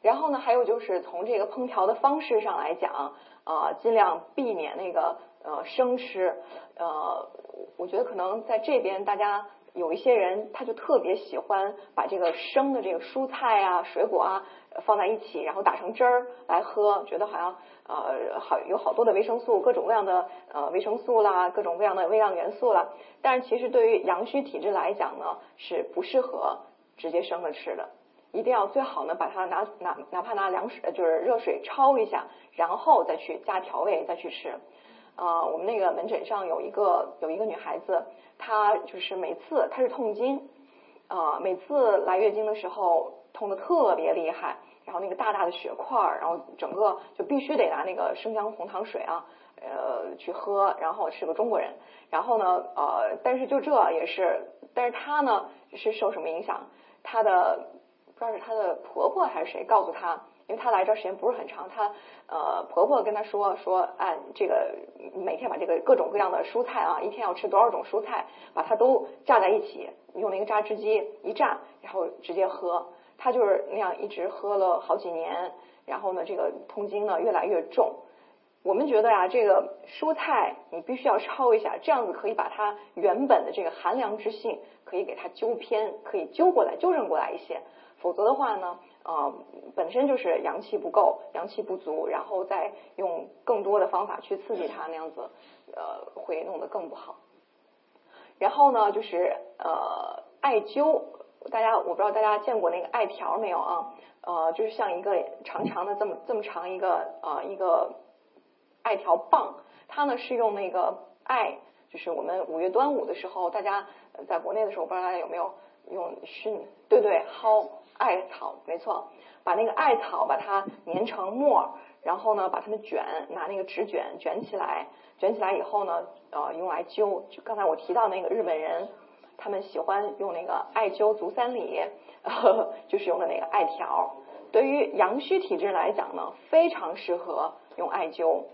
然后呢，还有就是从这个烹调的方式上来讲，啊，尽量避免那个。呃，生吃，呃，我觉得可能在这边，大家有一些人，他就特别喜欢把这个生的这个蔬菜啊、水果啊放在一起，然后打成汁儿来喝，觉得好像呃好有好多的维生素，各种各样的呃维生素啦，各种各样的微量元素啦。但是其实对于阳虚体质来讲呢，是不适合直接生着吃的，一定要最好呢把它拿拿哪怕拿凉水就是热水焯一下，然后再去加调味再去吃。呃，我们那个门诊上有一个有一个女孩子，她就是每次她是痛经，呃，每次来月经的时候痛的特别厉害，然后那个大大的血块儿，然后整个就必须得拿那个生姜红糖水啊，呃，去喝，然后是个中国人，然后呢，呃，但是就这也是，但是她呢是受什么影响？她的不知道是她的婆婆还是谁告诉她。因为她来这儿时间不是很长，她呃婆婆跟她说说，哎这个每天把这个各种各样的蔬菜啊，一天要吃多少种蔬菜，把它都榨在一起，用那个榨汁机一榨，然后直接喝。他就是那样一直喝了好几年，然后呢，这个痛经呢越来越重。我们觉得呀，这个蔬菜你必须要焯一下，这样子可以把它原本的这个寒凉之性可以给它纠偏，可以纠过来、纠正过来一些。否则的话呢？呃，本身就是阳气不够，阳气不足，然后再用更多的方法去刺激它，那样子，呃，会弄得更不好。然后呢，就是呃，艾灸，大家我不知道大家见过那个艾条没有啊？呃，就是像一个长长的这么这么长一个呃一个艾条棒，它呢是用那个艾，就是我们五月端午的时候，大家在国内的时候，不知道大家有没有用熏？对对，薅。艾草没错，把那个艾草把它碾成末，然后呢把它们卷，拿那个纸卷卷起来，卷起来以后呢，呃，用来灸。就刚才我提到那个日本人，他们喜欢用那个艾灸足三里，就是用的那个艾条。对于阳虚体质来讲呢，非常适合用艾灸，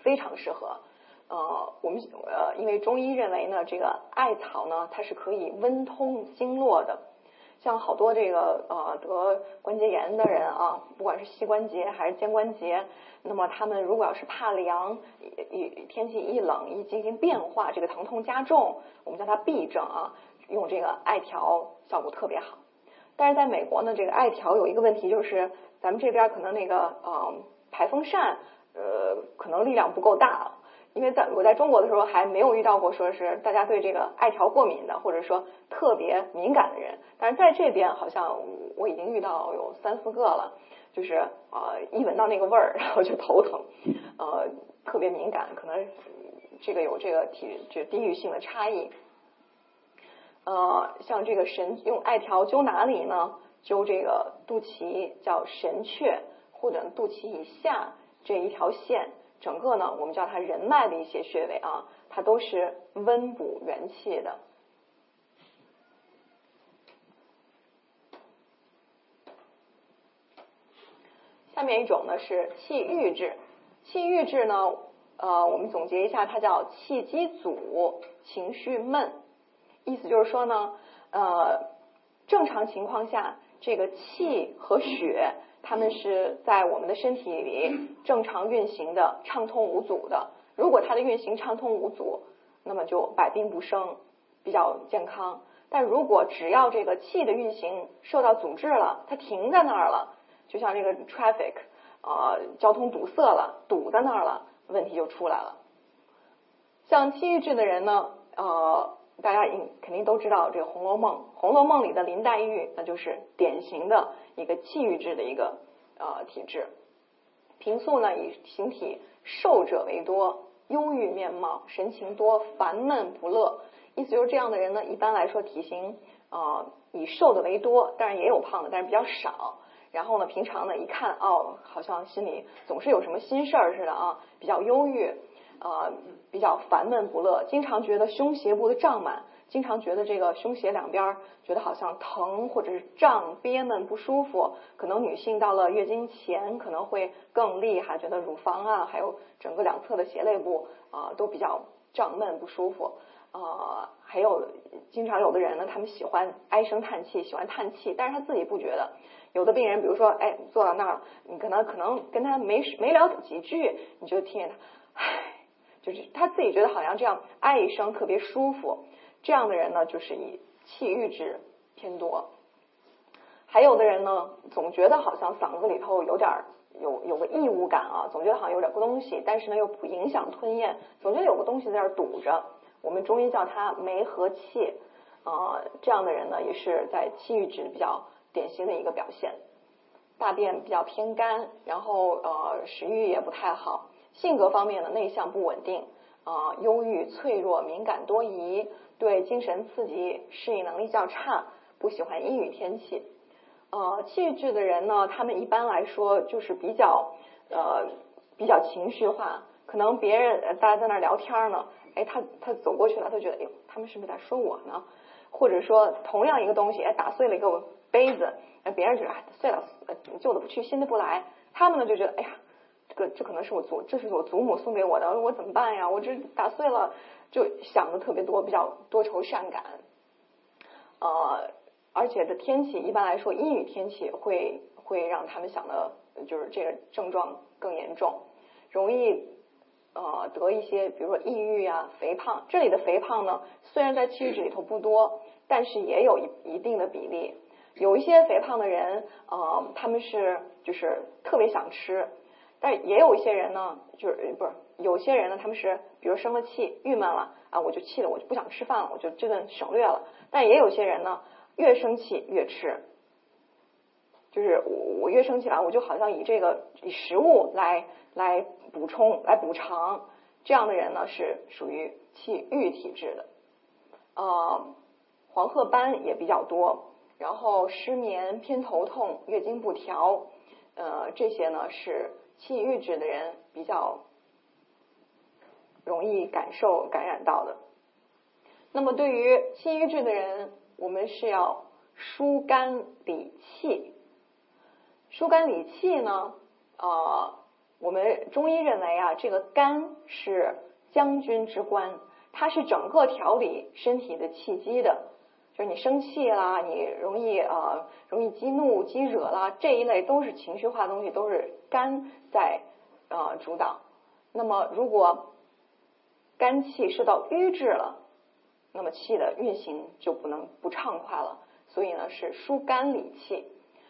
非常适合。呃，我们呃，因为中医认为呢，这个艾草呢，它是可以温通经络的。像好多这个呃得关节炎的人啊，不管是膝关节还是肩关节，那么他们如果要是怕凉，一天气一冷一进行变化，这个疼痛加重，我们叫它痹症啊，用这个艾条效果特别好。但是在美国呢，这个艾条有一个问题，就是咱们这边可能那个呃排风扇呃可能力量不够大。因为在我在中国的时候还没有遇到过说是大家对这个艾条过敏的，或者说特别敏感的人，但是在这边好像我已经遇到有三四个了，就是呃一闻到那个味儿，然后就头疼，呃特别敏感，可能这个有这个体这地域性的差异。呃，像这个神用艾条灸哪里呢？灸这个肚脐叫神阙，或者肚脐以下这一条线。整个呢，我们叫它人脉的一些穴位啊，它都是温补元气的。下面一种呢是气郁滞，气郁滞呢，呃，我们总结一下，它叫气机阻，情绪闷。意思就是说呢，呃，正常情况下，这个气和血。他们是在我们的身体里正常运行的，畅通无阻的。如果它的运行畅通无阻，那么就百病不生，比较健康。但如果只要这个气的运行受到阻滞了，它停在那儿了，就像这个 traffic 啊，交通堵塞了，堵在那儿了，问题就出来了。像气郁滞的人呢，呃。大家应肯定都知道这个《红楼梦》，《红楼梦》里的林黛玉，那就是典型的一个气郁质的一个呃体质。平素呢以形体瘦者为多，忧郁面貌，神情多烦闷不乐。意思就是这样的人呢，一般来说体型啊以瘦的为多，但是也有胖的，但是比较少。然后呢，平常呢一看哦，好像心里总是有什么心事儿似的啊，比较忧郁。呃，比较烦闷不乐，经常觉得胸胁部的胀满，经常觉得这个胸胁两边觉得好像疼或者是胀憋闷不舒服。可能女性到了月经前可能会更厉害，觉得乳房啊，还有整个两侧的胁肋部啊都比较胀闷不舒服。呃，还有经常有的人呢，他们喜欢唉声叹气，喜欢叹气，但是他自己不觉得。有的病人，比如说，哎，坐到那儿，你可能可能跟他没没聊几句，你就听见他，唉。就是他自己觉得好像这样唉一声特别舒服，这样的人呢，就是以气郁质偏多。还有的人呢，总觉得好像嗓子里头有点有有个异物感啊，总觉得好像有点东西，但是呢又不影响吞咽，总觉得有个东西在那堵着。我们中医叫它梅和气啊，这样的人呢，也是在气郁滞比较典型的一个表现。大便比较偏干，然后呃食欲也不太好。性格方面呢，内向不稳定，啊，忧郁、脆弱、敏感多疑，对精神刺激适应能力较差，不喜欢阴雨天气。呃，气质的人呢，他们一般来说就是比较呃比较情绪化，可能别人大家在那聊天呢，哎，他他走过去了，他觉得，哎呦，他们是不是在说我呢？或者说同样一个东西，哎，打碎了一个杯子，别人觉得碎了，旧的不去，新的不来，他们呢就觉得，哎呀，这个这可能是我祖，这是我祖母送给我的，我怎么办呀？我这打碎了，就想的特别多，比较多愁善感，呃。而且的天气一般来说，阴雨天气会会让他们想的，就是这个症状更严重，容易呃得一些，比如说抑郁啊、肥胖。这里的肥胖呢，虽然在气质里头不多，但是也有一一定的比例。有一些肥胖的人，呃，他们是就是特别想吃，但也有一些人呢，就是不是有些人呢，他们是比如生了气、郁闷了啊，我就气了，我就不想吃饭了，我就这顿省略了。但也有些人呢。越生气越吃，就是我我越生气啊，我就好像以这个以食物来来补充来补偿，这样的人呢是属于气郁体质的，呃，黄褐斑也比较多，然后失眠、偏头痛、月经不调，呃，这些呢是气郁质的人比较容易感受感染到的。那么对于气郁质的人，我们是要疏肝理气，疏肝理气呢？呃，我们中医认为啊，这个肝是将军之官，它是整个调理身体的气机的。你生气啦，你容易呃容易激怒、激惹啦，这一类都是情绪化的东西，都是肝在呃主导。那么如果肝气受到瘀滞了，那么气的运行就不能不畅快了，所以呢是疏肝理气，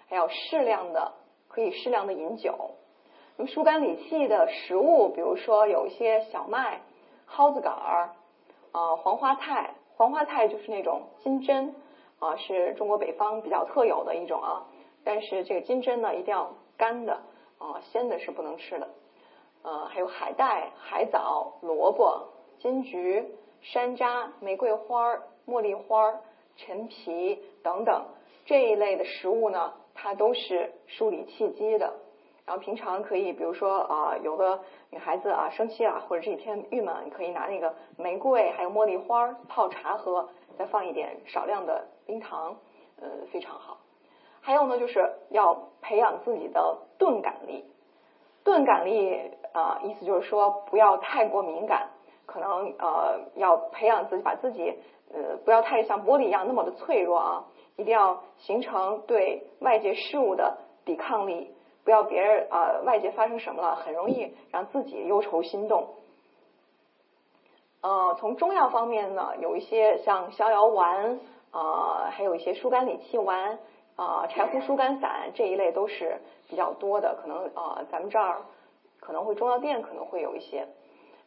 还要适量的可以适量的饮酒。那么疏肝理气的食物，比如说有一些小麦、蒿子杆儿啊、黄花菜，黄花菜就是那种金针啊，是中国北方比较特有的一种啊。但是这个金针呢一定要干的啊，鲜的是不能吃的。呃，还有海带、海藻、萝卜、金桔。山楂、玫瑰花、茉莉花、陈皮等等这一类的食物呢，它都是梳理气机的。然后平常可以，比如说啊，有的女孩子啊生气啊，或者这几天郁闷，可以拿那个玫瑰还有茉莉花泡茶喝，再放一点少量的冰糖，呃，非常好。还有呢，就是要培养自己的钝感力。钝感力啊，意思就是说不要太过敏感。可能呃要培养自己，把自己呃不要太像玻璃一样那么的脆弱啊，一定要形成对外界事物的抵抗力，不要别人啊外界发生什么了，很容易让自己忧愁心动。呃，从中药方面呢，有一些像逍遥丸啊，还有一些疏肝理气丸啊，柴胡疏肝散这一类都是比较多的，可能啊咱们这儿可能会中药店可能会有一些。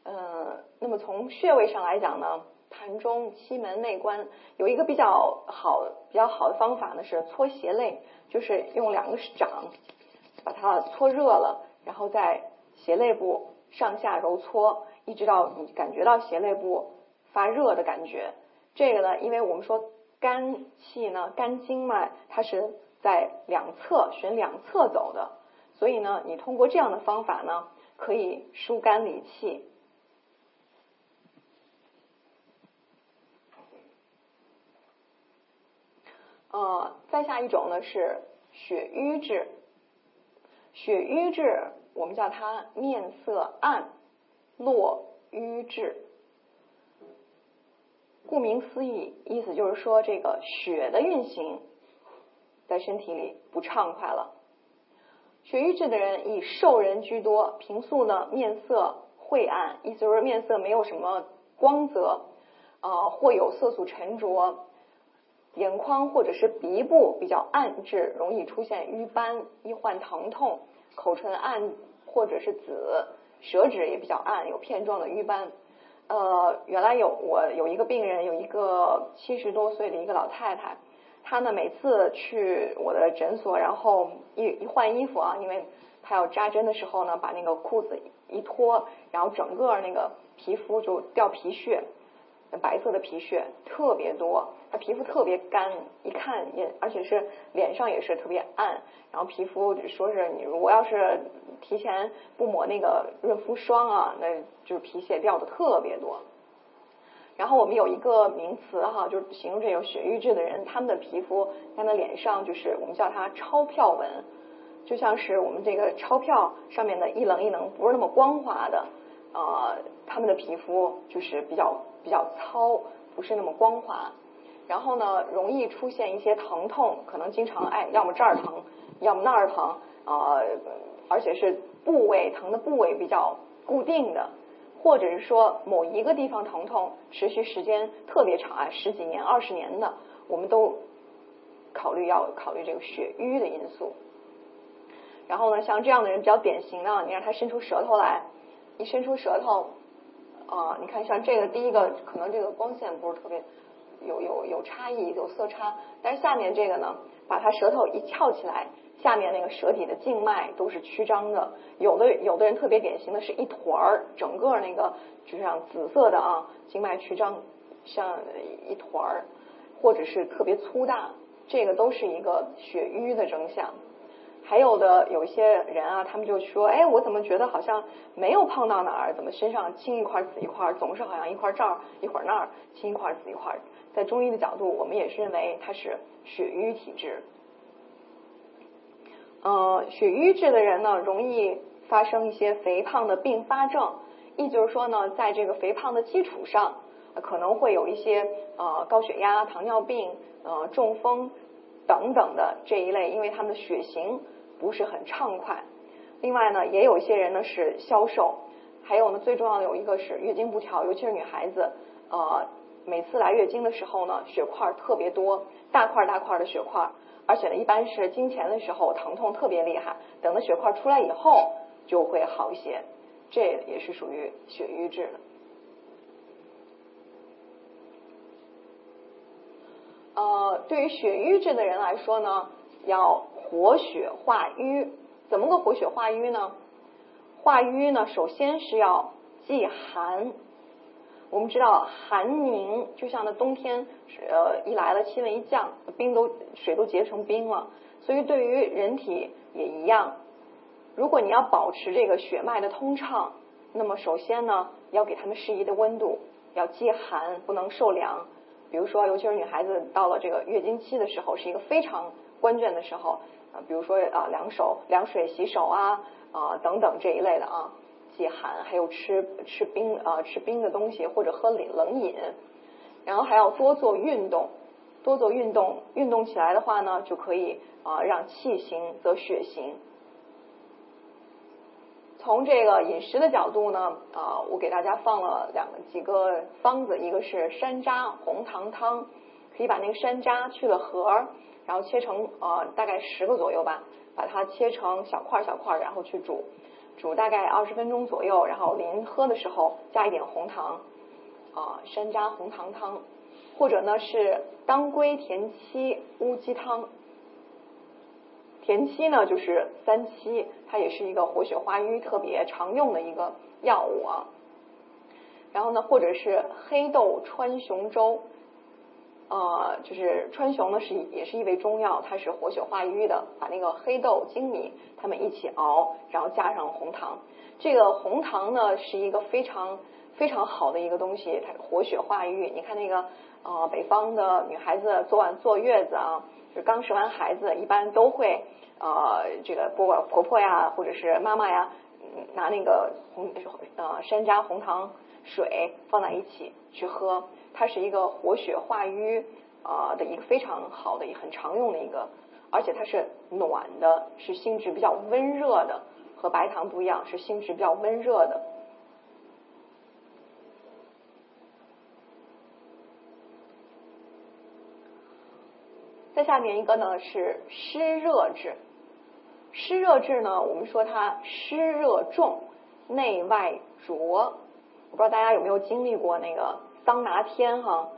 嗯，那么从穴位上来讲呢，膻中、期门、内关有一个比较好、比较好的方法呢，是搓斜肋，就是用两个掌把它搓热了，然后在胁肋部上下揉搓，一直到你感觉到胁肋部发热的感觉。这个呢，因为我们说肝气呢，肝经脉它是在两侧循两侧走的，所以呢，你通过这样的方法呢，可以疏肝理气。呃，再下一种呢是血瘀滞，血瘀滞我们叫它面色暗、络瘀滞。顾名思义，意思就是说这个血的运行在身体里不畅快了。血瘀滞的人以瘦人居多，平素呢面色晦暗，意思就是面色没有什么光泽，呃，或有色素沉着。眼眶或者是鼻部比较暗滞，容易出现瘀斑，易患疼痛。口唇暗或者是紫，舌质也比较暗，有片状的瘀斑。呃，原来有我有一个病人，有一个七十多岁的一个老太太，她呢每次去我的诊所，然后一一换衣服啊，因为他要扎针的时候呢，把那个裤子一脱，然后整个那个皮肤就掉皮屑，白色的皮屑特别多，他皮肤特别干，一看也而且是脸上也是特别暗，然后皮肤说是你如果要是提前不抹那个润肤霜啊，那就是皮屑掉的特别多。然后我们有一个名词哈，就是形容这种血瘀质的人，他们的皮肤，他的脸上就是我们叫它钞票纹。就像是我们这个钞票上面的一棱一棱不是那么光滑的，呃，他们的皮肤就是比较比较糙，不是那么光滑。然后呢，容易出现一些疼痛，可能经常哎，要么这儿疼，要么那儿疼，呃，而且是部位疼的部位比较固定的，或者是说某一个地方疼痛持续时间特别长啊，十几年、二十年的，我们都考虑要考虑这个血瘀的因素。然后呢，像这样的人比较典型的，你让他伸出舌头来，一伸出舌头，啊，你看像这个第一个，可能这个光线不是特别有有有差异，有色差，但是下面这个呢，把他舌头一翘起来，下面那个舌底的静脉都是曲张的，有的有的人特别典型的是一团儿，整个那个就像紫色的啊，静脉曲张像一团儿，或者是特别粗大，这个都是一个血瘀的征象。还有的有一些人啊，他们就说，哎，我怎么觉得好像没有胖到哪儿？怎么身上青一块紫一块，总是好像一块这儿一会儿那儿青一块紫一块？在中医的角度，我们也是认为它是血瘀体质。呃，血瘀质的人呢，容易发生一些肥胖的并发症，意就是说呢，在这个肥胖的基础上，可能会有一些呃高血压、糖尿病、呃中风等等的这一类，因为他们的血型。不是很畅快。另外呢，也有一些人呢是消瘦，还有呢，最重要的有一个是月经不调，尤其是女孩子，呃，每次来月经的时候呢，血块特别多，大块大块的血块，而且呢，一般是经前的时候疼痛特别厉害，等到血块出来以后就会好一些，这也是属于血瘀质的。呃，对于血瘀质的人来说呢，要。活血化瘀，怎么个活血化瘀呢？化瘀呢，首先是要忌寒。我们知道寒凝，就像那冬天呃一来了，气温一降，冰都水都结成冰了。所以对于人体也一样。如果你要保持这个血脉的通畅，那么首先呢，要给他们适宜的温度，要忌寒，不能受凉。比如说，尤其是女孩子到了这个月经期的时候，是一个非常关键的时候啊。比如说啊，凉手、凉水洗手啊，啊等等这一类的啊，忌寒，还有吃吃冰啊，吃冰的东西或者喝冷冷饮，然后还要多做运动，多做运动，运动起来的话呢，就可以啊让气行则血行。从这个饮食的角度呢，啊，我给大家放了两个几个方子，一个是山楂红糖汤，可以把那个山楂去了核。然后切成呃大概十个左右吧，把它切成小块小块，然后去煮，煮大概二十分钟左右，然后临喝的时候加一点红糖，啊山楂红糖汤，或者呢是当归田七乌鸡汤，田七呢就是三七，它也是一个活血化瘀特别常用的一个药物啊，然后呢或者是黑豆川芎粥。呃，就是川芎呢是也是一味中药，它是活血化瘀的。把那个黑豆、粳米它们一起熬，然后加上红糖。这个红糖呢是一个非常非常好的一个东西，它活血化瘀。你看那个呃北方的女孩子做完坐月子啊，就刚生完孩子，一般都会呃这个不管婆婆呀或者是妈妈呀，拿那个红呃山楂红糖水放在一起去喝。它是一个活血化瘀啊的一个非常好的、也很常用的一个，而且它是暖的，是性质比较温热的，和白糖不一样，是性质比较温热的。再下面一个呢是湿热质，湿热质呢，我们说它湿热重，内外浊。我不知道大家有没有经历过那个。桑拿天哈，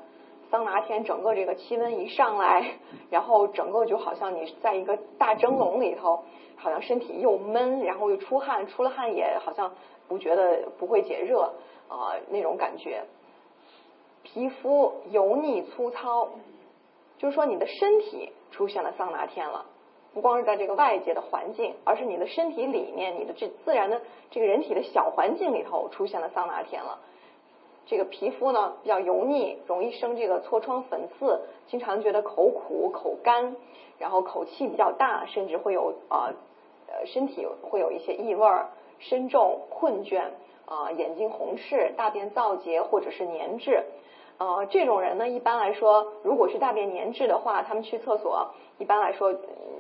桑拿天，整个这个气温一上来，然后整个就好像你在一个大蒸笼里头，好像身体又闷，然后又出汗，出了汗也好像不觉得不会解热啊那种感觉。皮肤油腻粗糙，就是说你的身体出现了桑拿天了，不光是在这个外界的环境，而是你的身体里面，你的这自然的这个人体的小环境里头出现了桑拿天了。这个皮肤呢比较油腻，容易生这个痤疮粉刺，经常觉得口苦口干，然后口气比较大，甚至会有啊呃身体会有一些异味儿、身重、困倦啊眼睛红赤、大便燥结或者是粘滞。呃，这种人呢，一般来说，如果是大便粘滞的话，他们去厕所，一般来说，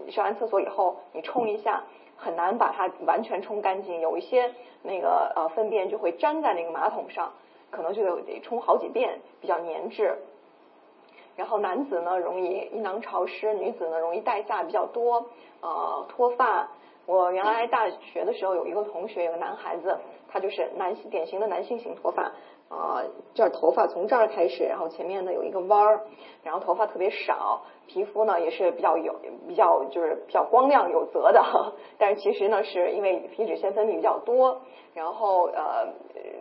上完厕所以后，你冲一下，很难把它完全冲干净，有一些那个呃粪便就会粘在那个马桶上，可能就得冲好几遍，比较粘滞。然后男子呢，容易阴囊潮湿；女子呢，容易带下比较多，呃，脱发。我原来大学的时候有一个同学，有个男孩子，他就是男性典型的男性型脱发。啊，这儿头发从这儿开始，然后前面呢有一个弯儿，然后头发特别少，皮肤呢也是比较有比较就是比较光亮有泽的，但是其实呢是因为皮脂腺分泌比较多，然后呃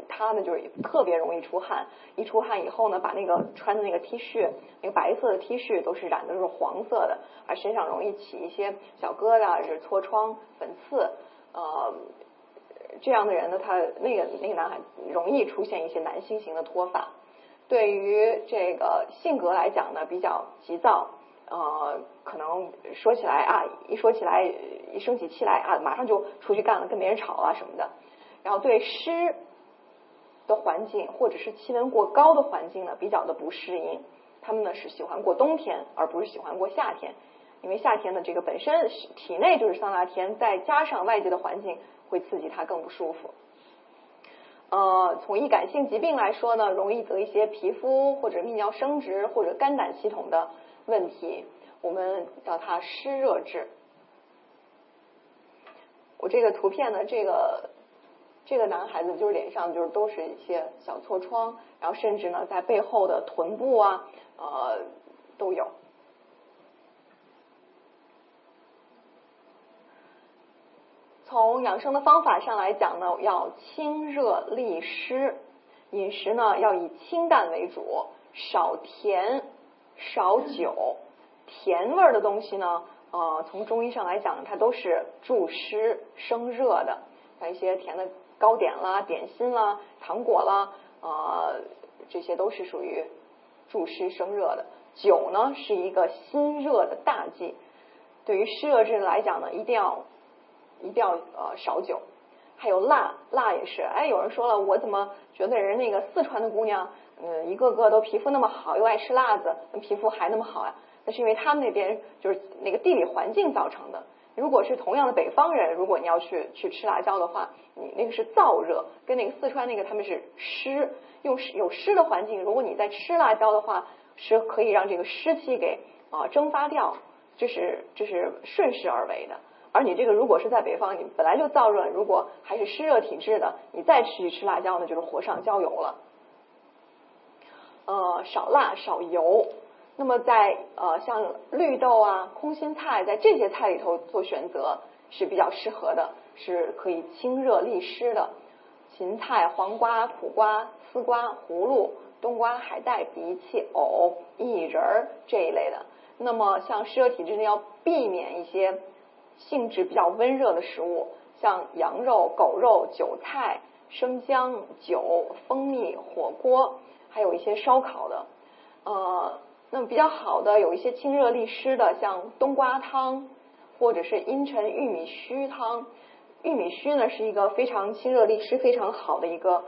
他呢就是特别容易出汗，一出汗以后呢把那个穿的那个 T 恤那个白色的 T 恤都是染的都是黄色的，而身上容易起一些小疙瘩，是痤疮粉刺，呃。这样的人呢，他那个那个男孩容易出现一些男性型的脱发。对于这个性格来讲呢，比较急躁，呃，可能说起来啊，一说起来一生起气来啊，马上就出去干了，跟别人吵啊什么的。然后对湿的环境或者是气温过高的环境呢，比较的不适应。他们呢是喜欢过冬天，而不是喜欢过夏天，因为夏天的这个本身体内就是桑拿天，再加上外界的环境。会刺激他更不舒服。呃，从易感性疾病来说呢，容易得一些皮肤或者泌尿生殖或者肝胆系统的问题，我们叫它湿热质。我这个图片呢，这个这个男孩子就是脸上就是都是一些小痤疮，然后甚至呢在背后的臀部啊呃都有。从养生的方法上来讲呢，要清热利湿，饮食呢要以清淡为主，少甜少酒，甜味儿的东西呢，呃，从中医上来讲，它都是助湿生热的，像一些甜的糕点啦、点心啦、糖果啦，呃，这些都是属于助湿生热的。酒呢是一个心热的大忌，对于湿热症来讲呢，一定要。一定要呃少酒，还有辣，辣也是。哎，有人说了，我怎么觉得人那个四川的姑娘，嗯，一个个都皮肤那么好，又爱吃辣子，皮肤还那么好呀？那是因为他们那边就是那个地理环境造成的。如果是同样的北方人，如果你要去去吃辣椒的话，你那个是燥热，跟那个四川那个他们是湿，用湿有湿的环境，如果你在吃辣椒的话，是可以让这个湿气给啊蒸发掉，这是这是顺势而为的。而你这个如果是在北方，你本来就燥热，如果还是湿热体质的，你再吃一吃辣椒呢，就是火上浇油了。呃，少辣少油。那么在呃像绿豆啊、空心菜，在这些菜里头做选择是比较适合的，是可以清热利湿的。芹菜、黄瓜、苦瓜、丝瓜、葫芦、冬瓜、海带、荸荠、藕、薏仁儿这一类的。那么像湿热体质呢，要避免一些。性质比较温热的食物，像羊肉、狗肉、韭菜、生姜、酒、蜂蜜、火锅，还有一些烧烤的。呃，那么比较好的有一些清热利湿的，像冬瓜汤，或者是阴沉玉米须汤。玉米须呢是一个非常清热利湿、非常好的一个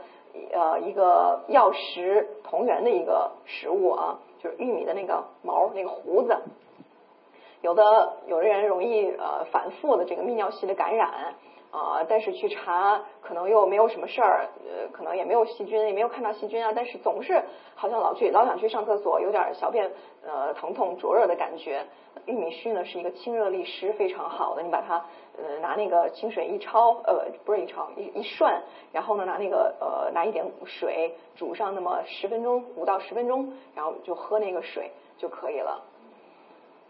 呃一个药食同源的一个食物啊，就是玉米的那个毛那个胡子。有的有的人容易呃反复的这个泌尿系的感染，啊，但是去查可能又没有什么事儿，呃，可能也没有细菌，也没有看到细菌啊，但是总是好像老去老想去上厕所，有点小便呃疼痛灼热的感觉。玉米须呢是一个清热利湿非常好的，你把它呃拿那个清水一焯，呃不是一焯一一涮，然后呢拿那个呃拿一点水煮上那么十分钟五到十分钟，然后就喝那个水就可以了。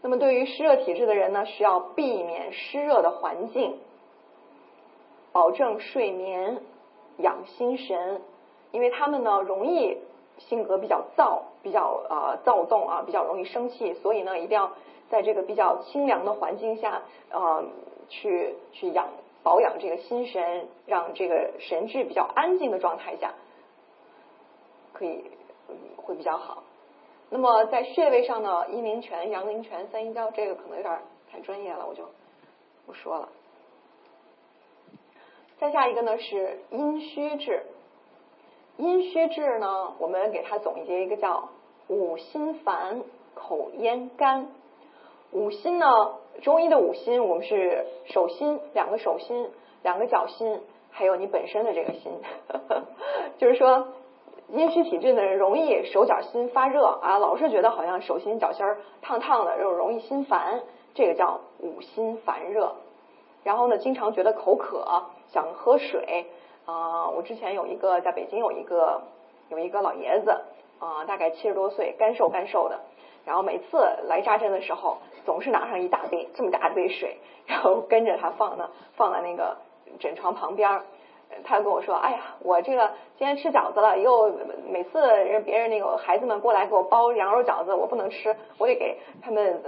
那么对于湿热体质的人呢，需要避免湿热的环境。保证睡眠，养心神，因为他们呢容易性格比较躁，比较呃躁动啊，比较容易生气，所以呢一定要在这个比较清凉的环境下，呃去去养保养这个心神，让这个神志比较安静的状态下，可以会比较好。那么在穴位上呢，阴陵泉、阳陵泉、三阴交，这个可能有点太专业了，我就不说了。再下一个呢是阴虚质，阴虚质呢，我们给它总结一个叫五心烦、口咽干。五心呢，中医的五心，我们是手心、两个手心、两个脚心，还有你本身的这个心。就是说，阴虚体质的人容易手脚心发热啊，老是觉得好像手心脚心烫烫的，又容易心烦，这个叫五心烦热。然后呢，经常觉得口渴。想喝水啊！我之前有一个在北京有一个有一个老爷子啊，大概七十多岁，干瘦干瘦的。然后每次来扎针的时候，总是拿上一大杯这么大杯水，然后跟着他放呢，放在那个枕床旁边儿。他跟我说：“哎呀，我这个今天吃饺子了，又每次人别人那个孩子们过来给我包羊肉饺子，我不能吃，我得给他们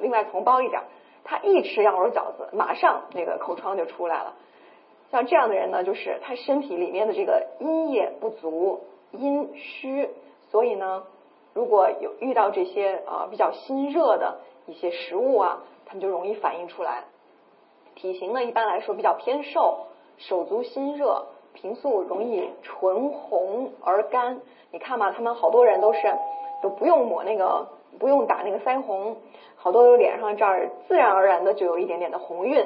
另外重包一点。他一吃羊肉饺子，马上那个口疮就出来了。”像这样的人呢，就是他身体里面的这个阴液不足，阴虚，所以呢，如果有遇到这些啊比较心热的一些食物啊，他们就容易反映出来。体型呢，一般来说比较偏瘦，手足心热，平素容易唇红而干。你看嘛，他们好多人都是都不用抹那个，不用打那个腮红，好多脸上这儿自然而然的就有一点点的红晕。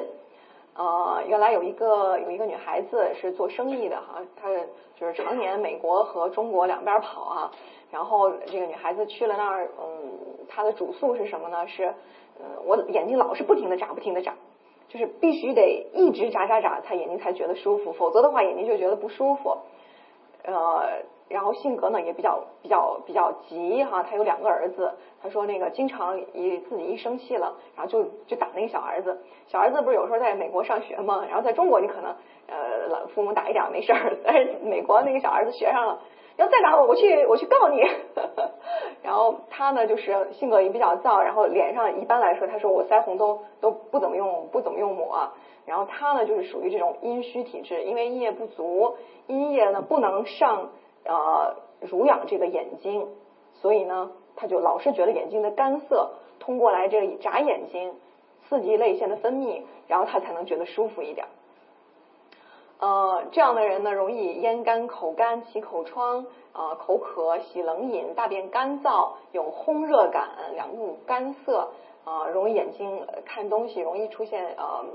呃，原来有一个有一个女孩子是做生意的哈，她就是常年美国和中国两边跑啊。然后这个女孩子去了那儿，嗯，她的主诉是什么呢？是，嗯，我眼睛老是不停的眨，不停的眨，就是必须得一直眨眨眨，他眼睛才觉得舒服，否则的话眼睛就觉得不舒服。呃。然后性格呢也比较比较比较急哈，他有两个儿子，他说那个经常一自己一生气了，然后就就打那个小儿子，小儿子不是有时候在美国上学吗？然后在中国你可能呃老父母打一点没事儿，但是美国那个小儿子学上了，要再打我，我去我去告你。然后他呢就是性格也比较躁，然后脸上一般来说他说我腮红都都不怎么用不怎么用抹，然后他呢就是属于这种阴虚体质，因为阴液不足，阴液呢不能上。呃，濡养这个眼睛，所以呢，他就老是觉得眼睛的干涩，通过来这个眨眼睛，刺激泪腺的分泌，然后他才能觉得舒服一点。呃，这样的人呢，容易咽干、口干、起口疮，啊，口渴、喜冷饮、大便干燥、有烘热感、两目干涩，啊，容易眼睛看东西容易出现呃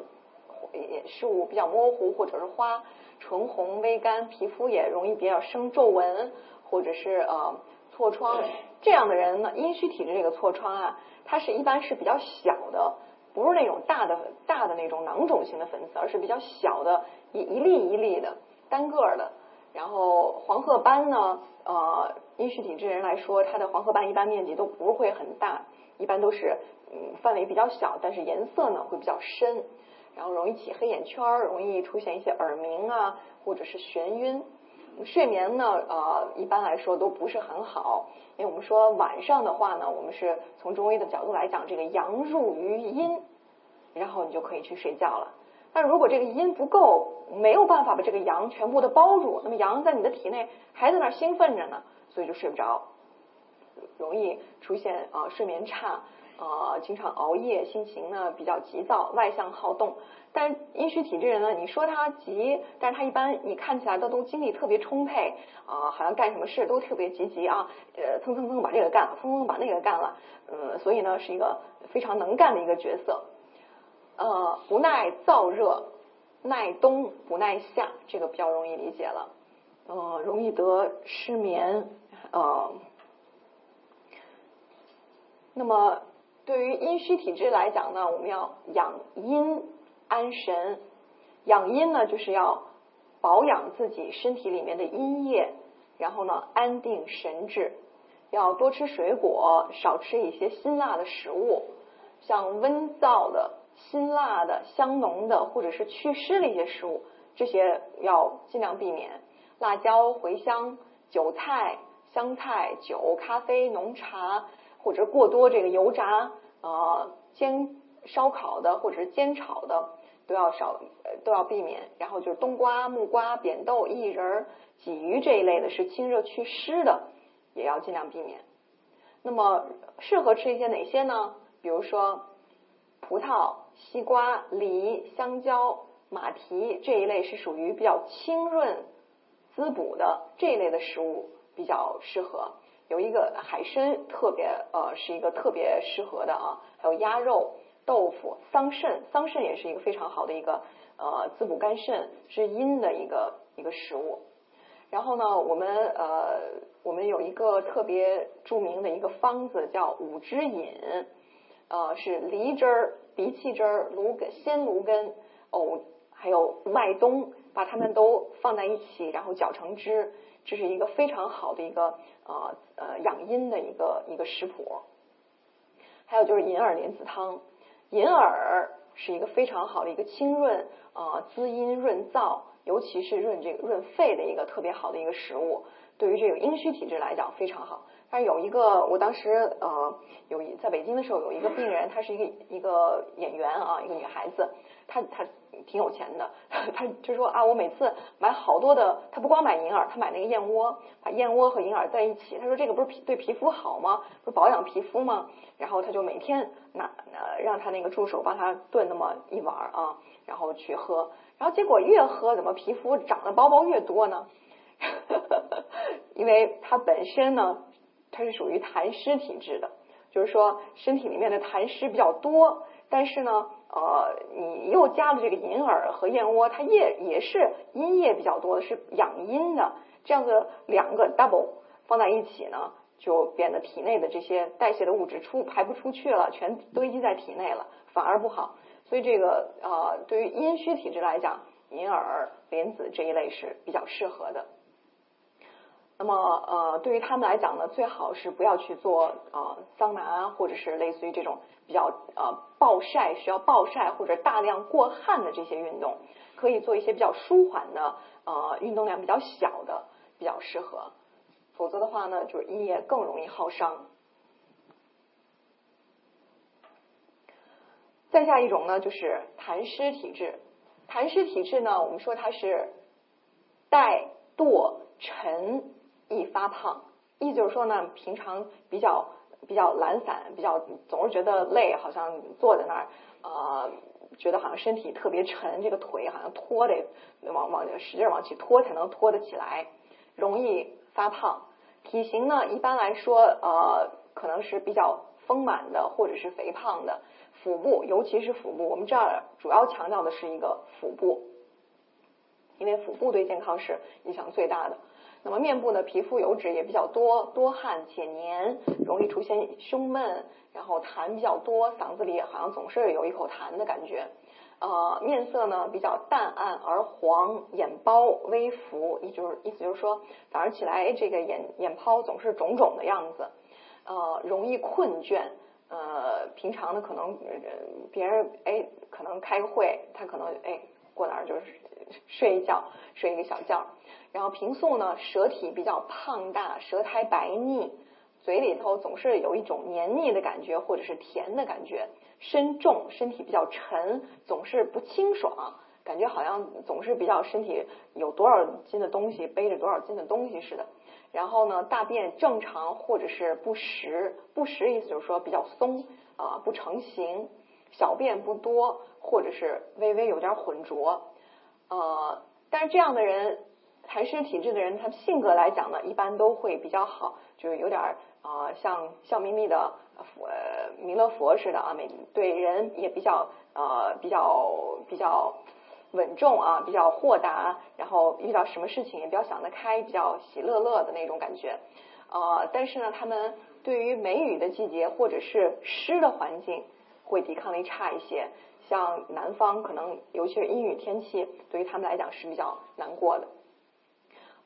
视物比较模糊或者是花。唇红微干，皮肤也容易比较生皱纹，或者是呃痤疮。这样的人呢，阴虚体质这个痤疮啊，它是一般是比较小的，不是那种大的大的那种囊肿型的粉刺，而是比较小的，一一粒一粒的单个的。然后黄褐斑呢，呃，阴虚体质人来说，它的黄褐斑一般面积都不会很大，一般都是嗯范围比较小，但是颜色呢会比较深。然后容易起黑眼圈，容易出现一些耳鸣啊，或者是眩晕。睡眠呢，呃，一般来说都不是很好。因为我们说晚上的话呢，我们是从中医的角度来讲，这个阳入于阴，然后你就可以去睡觉了。但如果这个阴不够，没有办法把这个阳全部的包住，那么阳在你的体内还在那儿兴奋着呢，所以就睡不着，容易出现啊睡眠差。呃，经常熬夜，心情呢比较急躁，外向好动。但阴虚体质人呢，你说他急，但是他一般你看起来都都精力特别充沛啊，好像干什么事都特别积极啊，呃，蹭蹭蹭把这个干了，蹭蹭把那个干了，嗯，所以呢是一个非常能干的一个角色。呃，不耐燥热，耐冬不耐夏，这个比较容易理解了。呃，容易得失眠，呃，那么对于阴虚体质来讲呢，我们要养阴安神。养阴呢，就是要保养自己身体里面的阴液，然后呢，安定神志。要多吃水果，少吃一些辛辣的食物，像温燥的、辛辣的、香浓的，或者是祛湿的一些食物，这些要尽量避免。辣椒、茴香、韭菜、香菜、酒、咖啡、浓茶，或者过多这个油炸、呃煎、烧烤的，或者是煎炒的，都要少，都要避免。然后就是冬瓜、木瓜、扁豆、薏仁、鲫鱼这一类的，是清热祛湿的。也要尽量避免。那么适合吃一些哪些呢？比如说葡萄、西瓜、梨、香蕉、马蹄这一类是属于比较清润滋补的这一类的食物比较适合。有一个海参特别呃是一个特别适合的啊，还有鸭肉、豆腐、桑葚，桑葚也是一个非常好的一个呃滋补肝肾滋阴的一个一个食物。然后呢，我们呃，我们有一个特别著名的一个方子叫五汁饮，呃，是梨汁儿、荸荠汁儿、芦根、鲜芦根、藕，还有麦冬，把它们都放在一起，然后搅成汁，这是一个非常好的一个呃呃养阴的一个一个食谱。还有就是银耳莲子汤，银耳是一个非常好的一个清润啊滋阴润燥。尤其是润这个润肺的一个特别好的一个食物，对于这个阴虚体质来讲非常好。但是有一个，我当时呃有一在北京的时候有一个病人，她是一个一个演员啊，一个女孩子，她她挺有钱的，她就说啊，我每次买好多的，她不光买银耳，她买那个燕窝，把燕窝和银耳在一起，她说这个不是皮对皮肤好吗？不是保养皮肤吗？然后她就每天拿呃让她那个助手帮她炖那么一碗啊，然后去喝。然后结果越喝，怎么皮肤长得包包越多呢？因为它本身呢，它是属于痰湿体质的，就是说身体里面的痰湿比较多。但是呢，呃，你又加了这个银耳和燕窝，它液也是阴液比较多的，是养阴的。这样子两个 double 放在一起呢，就变得体内的这些代谢的物质出排不出去了，全堆积在体内了，反而不好。所以这个呃，对于阴虚体质来讲，银耳、莲子这一类是比较适合的。那么呃，对于他们来讲呢，最好是不要去做呃桑拿，或者是类似于这种比较呃暴晒、需要暴晒或者大量过汗的这些运动，可以做一些比较舒缓的呃运动量比较小的，比较适合。否则的话呢，就是阴液更容易耗伤。再下一种呢，就是痰湿体质。痰湿体质呢，我们说它是怠惰沉易发胖，意就是说呢，平常比较比较懒散，比较总是觉得累，好像坐在那儿，呃，觉得好像身体特别沉，这个腿好像拖得往往使劲往起拖才能拖得起来，容易发胖。体型呢，一般来说，呃，可能是比较丰满的，或者是肥胖的。腹部，尤其是腹部，我们这儿主要强调的是一个腹部，因为腹部对健康是影响最大的。那么面部的，皮肤油脂也比较多，多汗且黏，容易出现胸闷，然后痰比较多，嗓子里好像总是有一口痰的感觉。呃，面色呢比较淡暗而黄，眼包微浮，也就是意思就是说，早上起来这个眼眼泡总是肿肿的样子，呃，容易困倦。呃，平常呢，可能别人哎，可能开个会，他可能哎过那儿就是睡一觉，睡一个小觉。然后平素呢，舌体比较胖大，舌苔白腻，嘴里头总是有一种黏腻的感觉，或者是甜的感觉。身重，身体比较沉，总是不清爽，感觉好像总是比较身体有多少斤的东西，背着多少斤的东西似的。然后呢，大便正常或者是不实，不实意思就是说比较松啊，不成形，小便不多，或者是微微有点浑浊，呃，但是这样的人，痰湿体质的人，他性格来讲呢，一般都会比较好，就是有点儿啊，像笑眯眯的佛弥勒佛似的啊，每对人也比较呃比较比较稳重啊，比较豁达，然后遇到什么事情也比较想得开，比较喜乐乐的那种感觉。呃，但是呢，他们对于梅雨的季节或者是湿的环境会抵抗力差一些。像南方可能尤其是阴雨天气，对于他们来讲是比较难过的。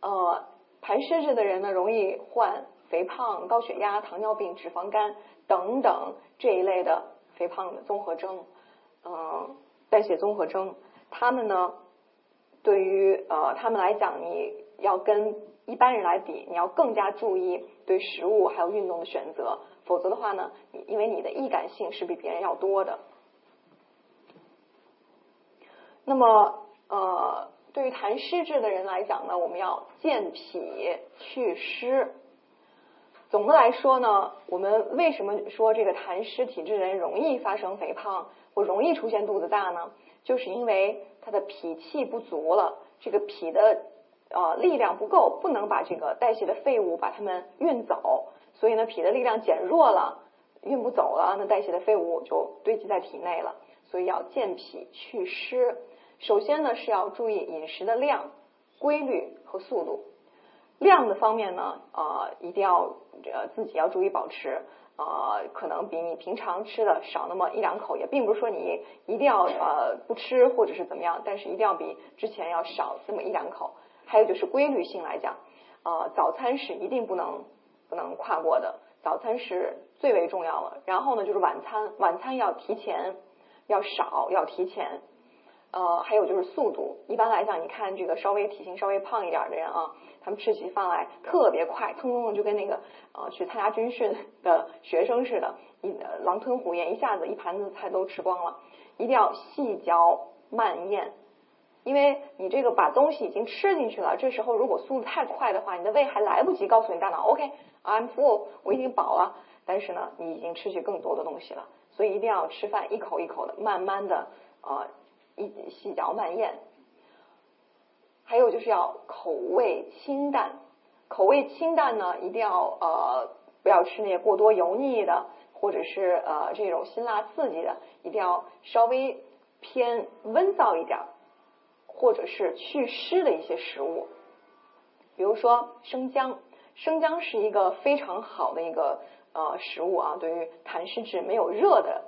呃，排湿质的人呢，容易患肥胖、高血压、糖尿病、脂肪肝等等这一类的肥胖的综合征，嗯，代谢综合征。他们呢，对于呃他们来讲，你要跟一般人来比，你要更加注意对食物还有运动的选择，否则的话呢，因为你的易感性是比别人要多的。那么，呃，对于痰湿质的人来讲呢，我们要健脾祛湿。总的来说呢，我们为什么说这个痰湿体质人容易发生肥胖或容易出现肚子大呢？就是因为他的脾气不足了，这个脾的呃力量不够，不能把这个代谢的废物把它们运走，所以呢，脾的力量减弱了，运不走了，那代谢的废物就堆积在体内了。所以要健脾祛湿。首先呢，是要注意饮食的量、规律和速度。量的方面呢，呃，一定要呃自己要注意保持，呃，可能比你平常吃的少那么一两口，也并不是说你一定要呃不吃或者是怎么样，但是一定要比之前要少这么一两口。还有就是规律性来讲，呃，早餐是一定不能不能跨过的，早餐是最为重要的。然后呢，就是晚餐，晚餐要提前，要少，要提前。呃，还有就是速度。一般来讲，你看这个稍微体型稍微胖一点的人啊，他们吃起饭来特别快，蹭蹭蹭就跟那个呃去参加军训的学生似的，一狼吞虎咽，一下子一盘子菜都吃光了。一定要细嚼慢咽，因为你这个把东西已经吃进去了，这时候如果速度太快的话，你的胃还来不及告诉你大脑，OK，I'm full，我已经饱了。但是呢，你已经吃去更多的东西了，所以一定要吃饭一口一口的，慢慢的呃。一细嚼慢咽，还有就是要口味清淡。口味清淡呢，一定要呃不要吃那些过多油腻的，或者是呃这种辛辣刺激的，一定要稍微偏温燥一点，或者是祛湿的一些食物。比如说生姜，生姜是一个非常好的一个呃食物啊，对于痰湿质没有热的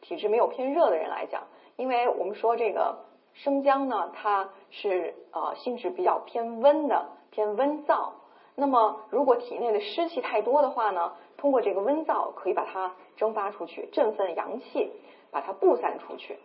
体质没有偏热的人来讲。因为我们说这个生姜呢，它是呃性质比较偏温的，偏温燥。那么如果体内的湿气太多的话呢，通过这个温燥可以把它蒸发出去，振奋阳气，把它布散出去。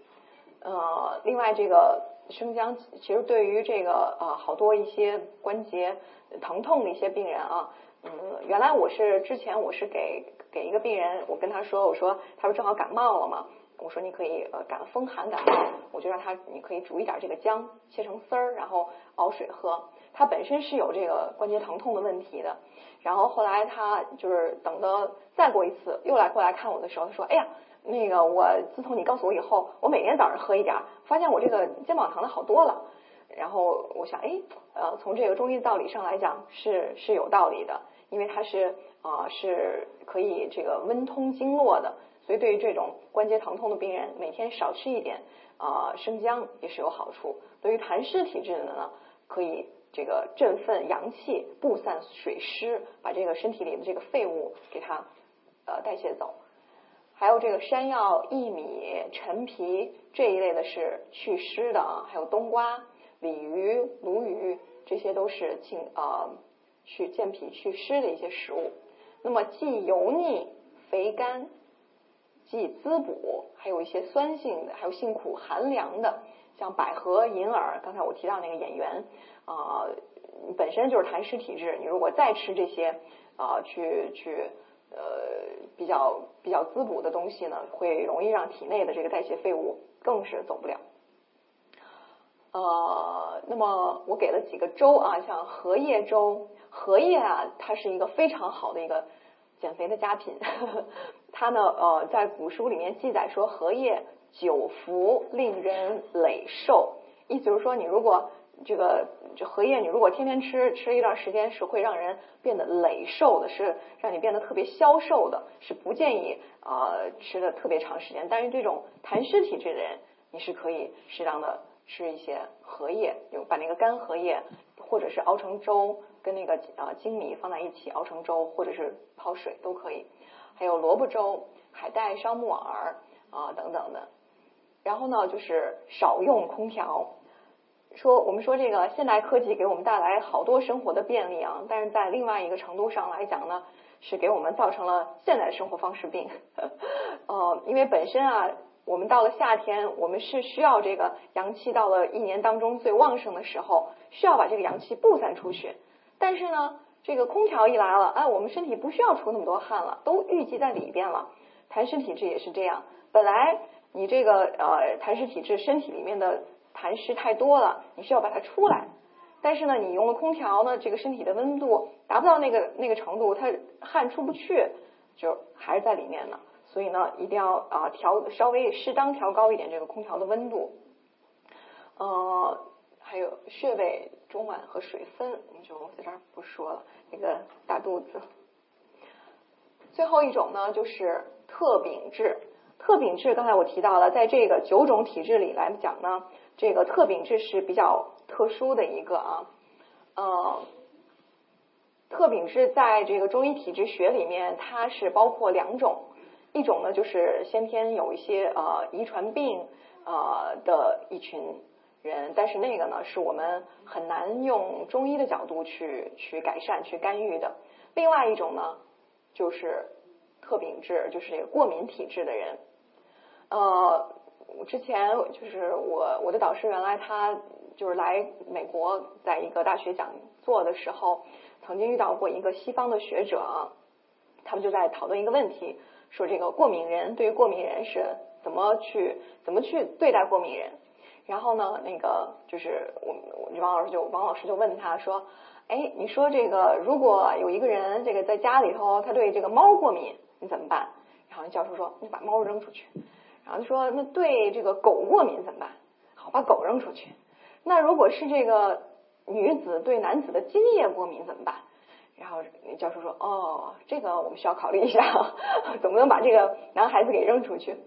呃，另外这个生姜其实对于这个呃好多一些关节疼痛的一些病人啊，嗯，原来我是之前我是给给一个病人，我跟他说，我说他不正好感冒了嘛。我说你可以呃感风寒感冒，我就让他你可以煮一点这个姜，切成丝儿，然后熬水喝。他本身是有这个关节疼痛的问题的，然后后来他就是等的再过一次又来过来看我的时候，他说哎呀，那个我自从你告诉我以后，我每天早上喝一点，发现我这个肩膀疼的好多了。然后我想哎呃从这个中医道理上来讲是是有道理的，因为它是啊是可以这个温通经络的。所以，对于这种关节疼痛的病人，每天少吃一点啊生姜也是有好处。对于痰湿体质的呢，可以这个振奋阳气，布散水湿，把这个身体里的这个废物给它呃代谢走。还有这个山药、薏米、陈皮这一类的是祛湿的啊，还有冬瓜、鲤鱼、鲈鱼，这些都是清呃去健脾祛湿的一些食物。那么，既油腻、肥甘。既滋补，还有一些酸性的，还有性苦寒凉的，像百合、银耳。刚才我提到那个演员啊，本身就是痰湿体质，你如果再吃这些啊，去去呃比较比较滋补的东西呢，会容易让体内的这个代谢废物更是走不了。呃，那么我给了几个粥啊，像荷叶粥，荷叶啊，它是一个非常好的一个。减肥的佳品，它呢，呃，在古书里面记载说，荷叶久服令人累瘦，意思就是说，你如果这个这荷叶，你如果天天吃，吃一段时间是会让人变得累瘦的，是让你变得特别消瘦的，是不建议啊吃的特别长时间。但是这种痰湿体质的人，你是可以适当的吃一些荷叶，就把那个干荷叶或者是熬成粥，跟那个呃粳米放在一起熬成粥，或者是泡水都可以。还有萝卜粥、海带烧木耳啊等等的。然后呢，就是少用空调。说我们说这个现代科技给我们带来好多生活的便利啊，但是在另外一个程度上来讲呢，是给我们造成了现代生活方式病。呃，因为本身啊，我们到了夏天，我们是需要这个阳气到了一年当中最旺盛的时候，需要把这个阳气布散出去。但是呢，这个空调一来了，哎，我们身体不需要出那么多汗了，都淤积在里边了。痰湿体质也是这样，本来你这个呃痰湿体质身体里面的。痰湿太多了，你需要把它出来。但是呢，你用了空调呢，这个身体的温度达不到那个那个程度，它汗出不去，就还是在里面呢。所以呢，一定要啊调稍微适当调高一点这个空调的温度。呃，还有穴位中脘和水分，我们就在这儿不说了。那个大肚子。最后一种呢，就是特禀质。特禀质刚才我提到了，在这个九种体质里来讲呢。这个特禀质是比较特殊的一个啊，呃，特禀质在这个中医体质学里面，它是包括两种，一种呢就是先天有一些呃遗传病呃的一群人，但是那个呢是我们很难用中医的角度去去改善去干预的。另外一种呢就是特禀质，就是过敏体质的人，呃。之前就是我我的导师原来他就是来美国在一个大学讲座的时候，曾经遇到过一个西方的学者，他们就在讨论一个问题，说这个过敏人对于过敏人是怎么去怎么去对待过敏人。然后呢，那个就是我我王老师就王老师就问他说，哎，你说这个如果有一个人这个在家里头他对这个猫过敏，你怎么办？然后教授说，你把猫扔出去。然后说，那对这个狗过敏怎么办？好，把狗扔出去。那如果是这个女子对男子的精液过敏怎么办？然后教授说，哦，这个我们需要考虑一下，总不能把这个男孩子给扔出去？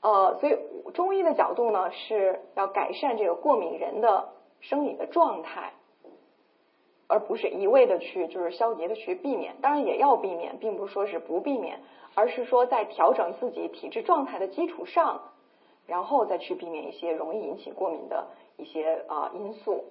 呃，所以中医的角度呢，是要改善这个过敏人的生理的状态，而不是一味的去就是消极的去避免。当然也要避免，并不是说是不避免。而是说，在调整自己体质状态的基础上，然后再去避免一些容易引起过敏的一些啊因素。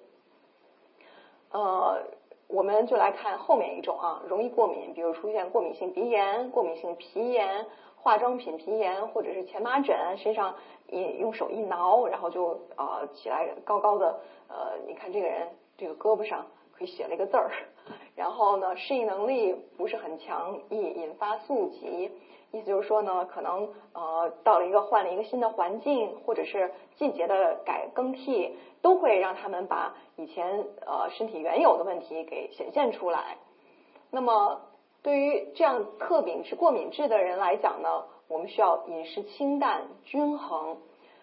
呃，我们就来看后面一种啊，容易过敏，比如出现过敏性鼻炎、过敏性皮炎、化妆品皮炎，或者是荨麻疹，身上一用手一挠，然后就啊起来高高的，呃，你看这个人这个胳膊上可以写了一个字儿。然后呢，适应能力不是很强，易引发宿疾。意思就是说呢，可能呃到了一个换了一个新的环境，或者是季节的改更替，都会让他们把以前呃身体原有的问题给显现出来。那么对于这样特禀是过敏质的人来讲呢，我们需要饮食清淡均衡，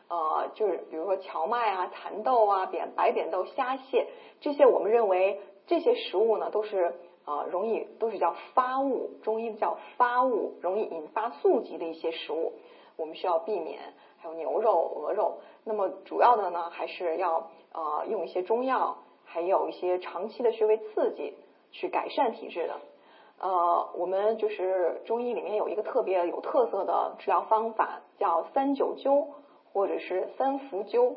呃，就是比如说荞麦啊、蚕豆啊、扁白扁豆、虾蟹这些，我们认为。这些食物呢，都是呃容易都是叫发物，中医叫发物，容易引发宿疾的一些食物，我们需要避免。还有牛肉、鹅肉，那么主要的呢，还是要呃用一些中药，还有一些长期的穴位刺激，去改善体质的。呃，我们就是中医里面有一个特别有特色的治疗方法，叫三九灸或者是三伏灸，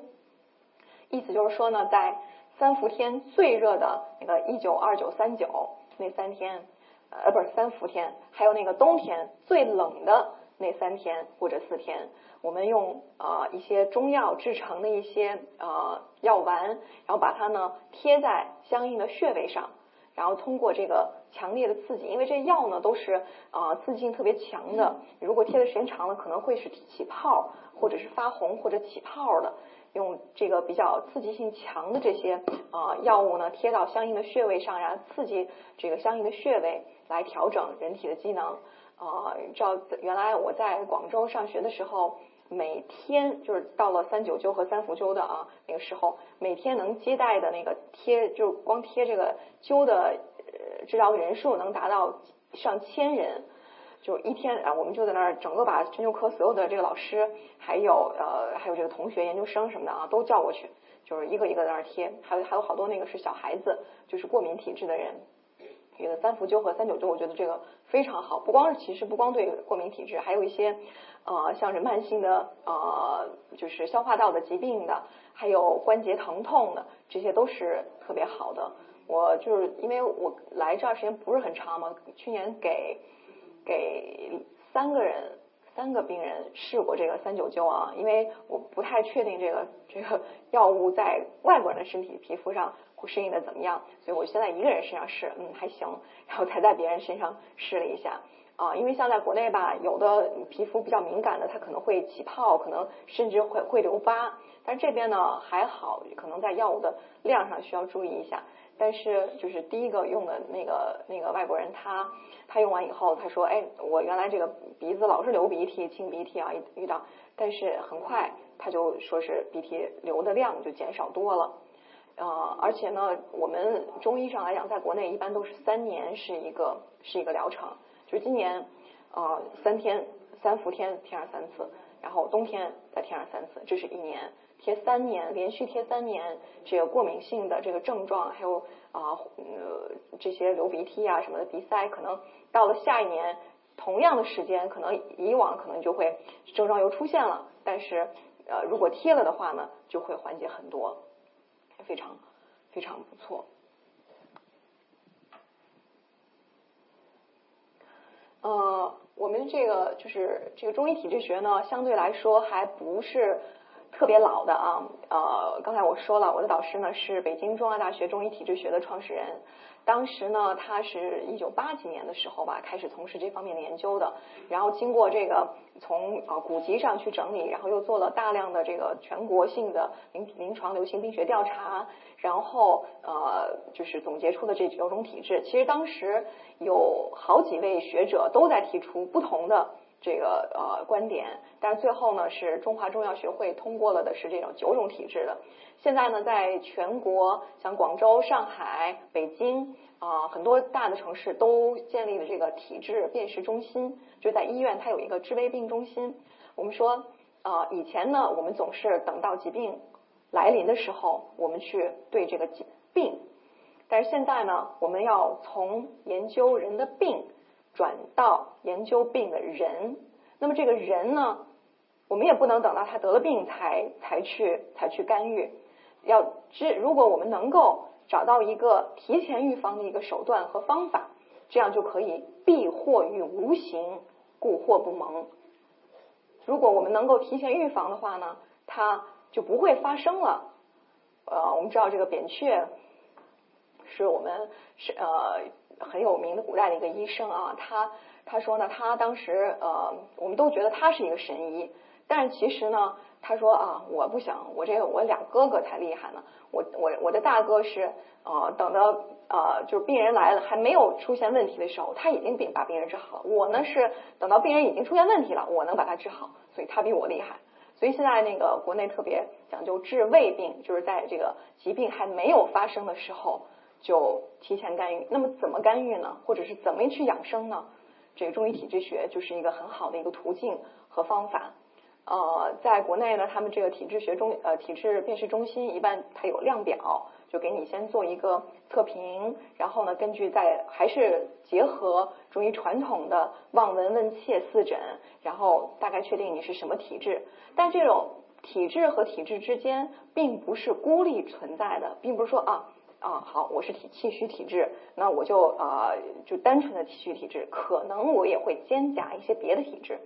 意思就是说呢，在三伏天最热的那个一九二九三九那三天，呃，不是三伏天，还有那个冬天最冷的那三天或者四天，我们用呃一些中药制成的一些呃药丸，然后把它呢贴在相应的穴位上，然后通过这个强烈的刺激，因为这药呢都是呃刺激性特别强的，如果贴的时间长了，可能会是起泡，或者是发红或者起泡的。用这个比较刺激性强的这些呃药物呢，贴到相应的穴位上，然后刺激这个相应的穴位，来调整人体的机能。呃，照原来我在广州上学的时候，每天就是到了三九灸和三伏灸的啊那个时候，每天能接待的那个贴，就光贴这个灸的呃治疗人数能达到上千人。就一天啊，我们就在那儿整个把针灸科所有的这个老师，还有呃还有这个同学、研究生什么的啊，都叫过去，就是一个一个在那儿贴，还有还有好多那个是小孩子，就是过敏体质的人。这个三伏灸和三九灸，我觉得这个非常好，不光是其实不光对过敏体质，还有一些呃像是慢性的呃就是消化道的疾病的，还有关节疼痛的，这些都是特别好的。我就是因为我来这儿时间不是很长嘛，去年给给三个人三个病人试过这个三九灸啊，因为我不太确定这个这个 药物在外国人的身体皮肤上会。适应的怎么样？所以我现在一个人身上试，嗯，还行，然后才在别人身上试了一下啊。因为像在国内吧，有的皮肤比较敏感的，它可能会起泡，可能甚至会会留疤。但这边呢还好，可能在药物的量上需要注意一下。但是就是第一个用的那个那个外国人，他他用完以后，他说：“哎，我原来这个鼻子老是流鼻涕、清鼻涕啊，遇到，但是很快他就说是鼻涕流的量就减少多了。”呃，而且呢，我们中医上来讲，在国内一般都是三年是一个是一个疗程，就今年呃三天三伏天贴上三次，然后冬天再贴上三次，这是一年贴三年，连续贴三年，这个过敏性的这个症状，还有啊呃这些流鼻涕啊什么的鼻塞，可能到了下一年同样的时间，可能以往可能就会症状又出现了，但是呃如果贴了的话呢，就会缓解很多。非常非常不错。呃，我们这个就是这个中医体质学呢，相对来说还不是特别老的啊。呃，刚才我说了，我的导师呢是北京中央大学中医体质学的创始人。当时呢，他是一九八几年的时候吧，开始从事这方面的研究的。然后经过这个从呃古籍上去整理，然后又做了大量的这个全国性的临临床流行病学调查，然后呃就是总结出的这九种体质。其实当时有好几位学者都在提出不同的这个呃观点，但是最后呢，是中华中药学会通过了的是这种九种体质的。现在呢，在全国像广州、上海、北京啊，很多大的城市都建立了这个体质辨识中心，就在医院它有一个治未病中心。我们说啊，以前呢，我们总是等到疾病来临的时候，我们去对这个疾病，但是现在呢，我们要从研究人的病转到研究病的人。那么这个人呢，我们也不能等到他得了病才才去才去干预。要知，如果我们能够找到一个提前预防的一个手段和方法，这样就可以避祸于无形，故祸不萌。如果我们能够提前预防的话呢，它就不会发生了。呃，我们知道这个扁鹊是我们是呃很有名的古代的一个医生啊，他他说呢，他当时呃，我们都觉得他是一个神医，但是其实呢。他说啊，我不想，我这个我俩哥哥才厉害呢。我我我的大哥是呃，等到呃，就是病人来了还没有出现问题的时候，他已经病把病人治好了。我呢是等到病人已经出现问题了，我能把他治好，所以他比我厉害。所以现在那个国内特别讲究治未病，就是在这个疾病还没有发生的时候就提前干预。那么怎么干预呢？或者是怎么去养生呢？这个中医体质学就是一个很好的一个途径和方法。呃，在国内呢，他们这个体质学中，呃，体质辨识中心一般它有量表，就给你先做一个测评，然后呢，根据在还是结合中医传统的望闻问切四诊，然后大概确定你是什么体质。但这种体质和体质之间并不是孤立存在的，并不是说啊啊好，我是体气虚体质，那我就啊就单纯的气虚体质，可能我也会兼夹一些别的体质。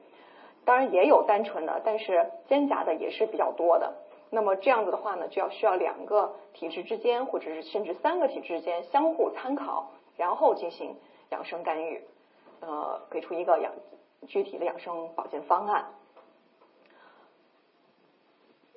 当然也有单纯的，但是兼夹的也是比较多的。那么这样子的话呢，就要需要两个体质之间，或者是甚至三个体质之间相互参考，然后进行养生干预，呃，给出一个养具体的养生保健方案。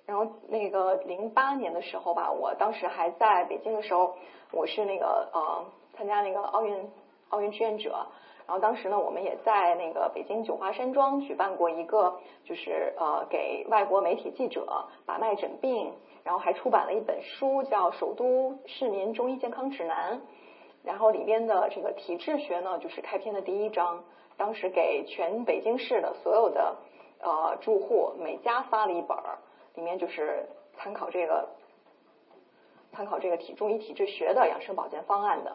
然后那个零八年的时候吧，我当时还在北京的时候，我是那个呃参加那个奥运奥运志愿者。然后当时呢，我们也在那个北京九华山庄举办过一个，就是呃给外国媒体记者把脉诊病，然后还出版了一本书叫《首都市民中医健康指南》，然后里边的这个体质学呢，就是开篇的第一章，当时给全北京市的所有的呃住户每家发了一本儿，里面就是参考这个参考这个体中医体质学的养生保健方案的。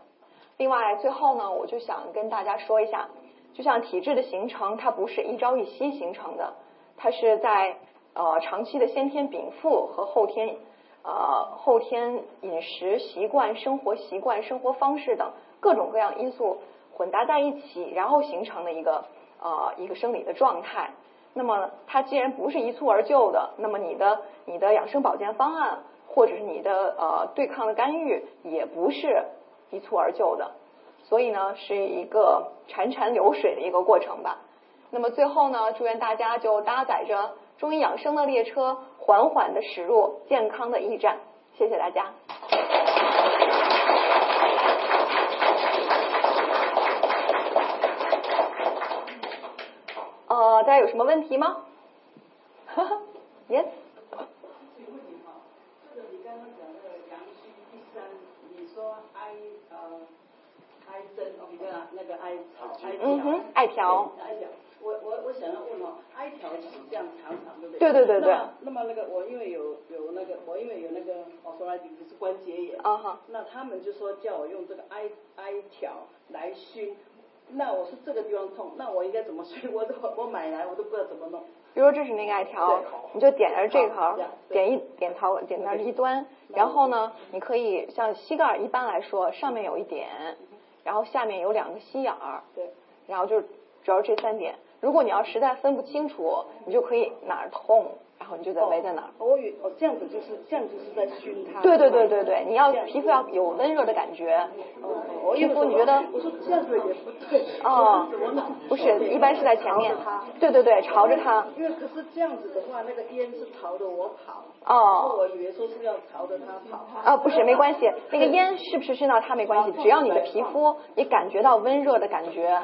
另外，最后呢，我就想跟大家说一下，就像体质的形成，它不是一朝一夕形成的，它是在呃长期的先天禀赋和后天呃后天饮食习惯、生活习惯、生活方式等各种各样因素混搭在一起，然后形成的一个呃一个生理的状态。那么它既然不是一蹴而就的，那么你的你的养生保健方案或者是你的呃对抗的干预也不是。一蹴而就的，所以呢是一个潺潺流水的一个过程吧。那么最后呢，祝愿大家就搭载着中医养生的列车，缓缓的驶入健康的驿站。谢谢大家。呃，大家有什么问题吗？Yes。那个艾草，艾嗯哼，艾条。艾条，我我我想要问哦，艾条是这样长长的，对对对对。那么那个我因为有有那个我因为有那个我说来底是关节炎，啊哈。那他们就说叫我用这个艾艾条来熏，那我是这个地方痛，那我应该怎么 熏？我都我买来我都不知道怎么弄。比如这是那个艾条，你就点着这头，点一点头点到一端，然后呢，你可以像膝盖一般来说上面有一点。然后下面有两个心眼儿，对，然后就主要这三点。如果你要实在分不清楚，你就可以哪儿痛，然后你就在围在哪儿。我以哦这样子就是这样子是在熏它。对对对对对，你要皮肤要有温热的感觉。哦，皮肤你觉得？我说这样子也不对。哦，不是，一般是在前面。对对对，朝着它。因为可是这样子的话，那个烟是朝着我跑。哦。我以为说是要朝着它跑。啊，不是，没关系。那个烟是不是熏到它没关系，只要你的皮肤你感觉到温热的感觉。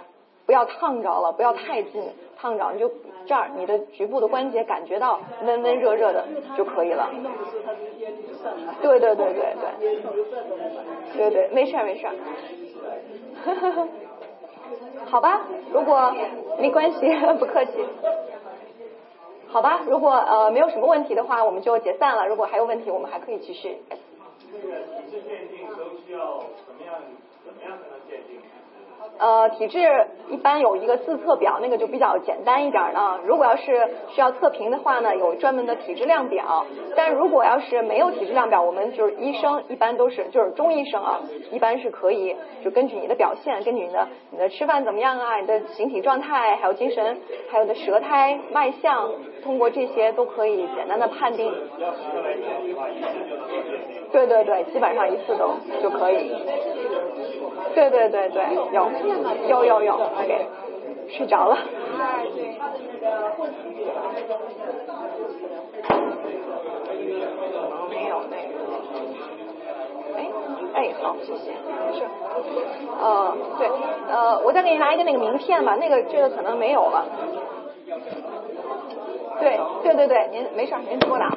不要烫着了，不要太近，烫着你就这儿，你的局部的关节感觉到温温热热的就可以了。对对对对对。对对，没事没事。好吧，如果没关系，不客气。好吧，如果呃没有什么问题的话，我们就解散了。如果还有问题，我们还可以继续。这个体质鉴定都需要怎么样？怎么样才能？呃，体质一般有一个自测表，那个就比较简单一点呢。如果要是需要测评的话呢，有专门的体质量表。但如果要是没有体质量表，我们就是医生一般都是就是中医生啊，一般是可以就根据你的表现，根据你的你的吃饭怎么样啊，你的形体状态，还有精神，还有的舌苔脉象，通过这些都可以简单的判定。对对对，基本上一次都就可以。对对对对，有有有有，OK，睡着了。没有那个。哎哎，好，谢谢。是。呃，对，呃，我再给你拿一个那个名片吧，那个这个可能没有了。对对对对，您没事，您拨打。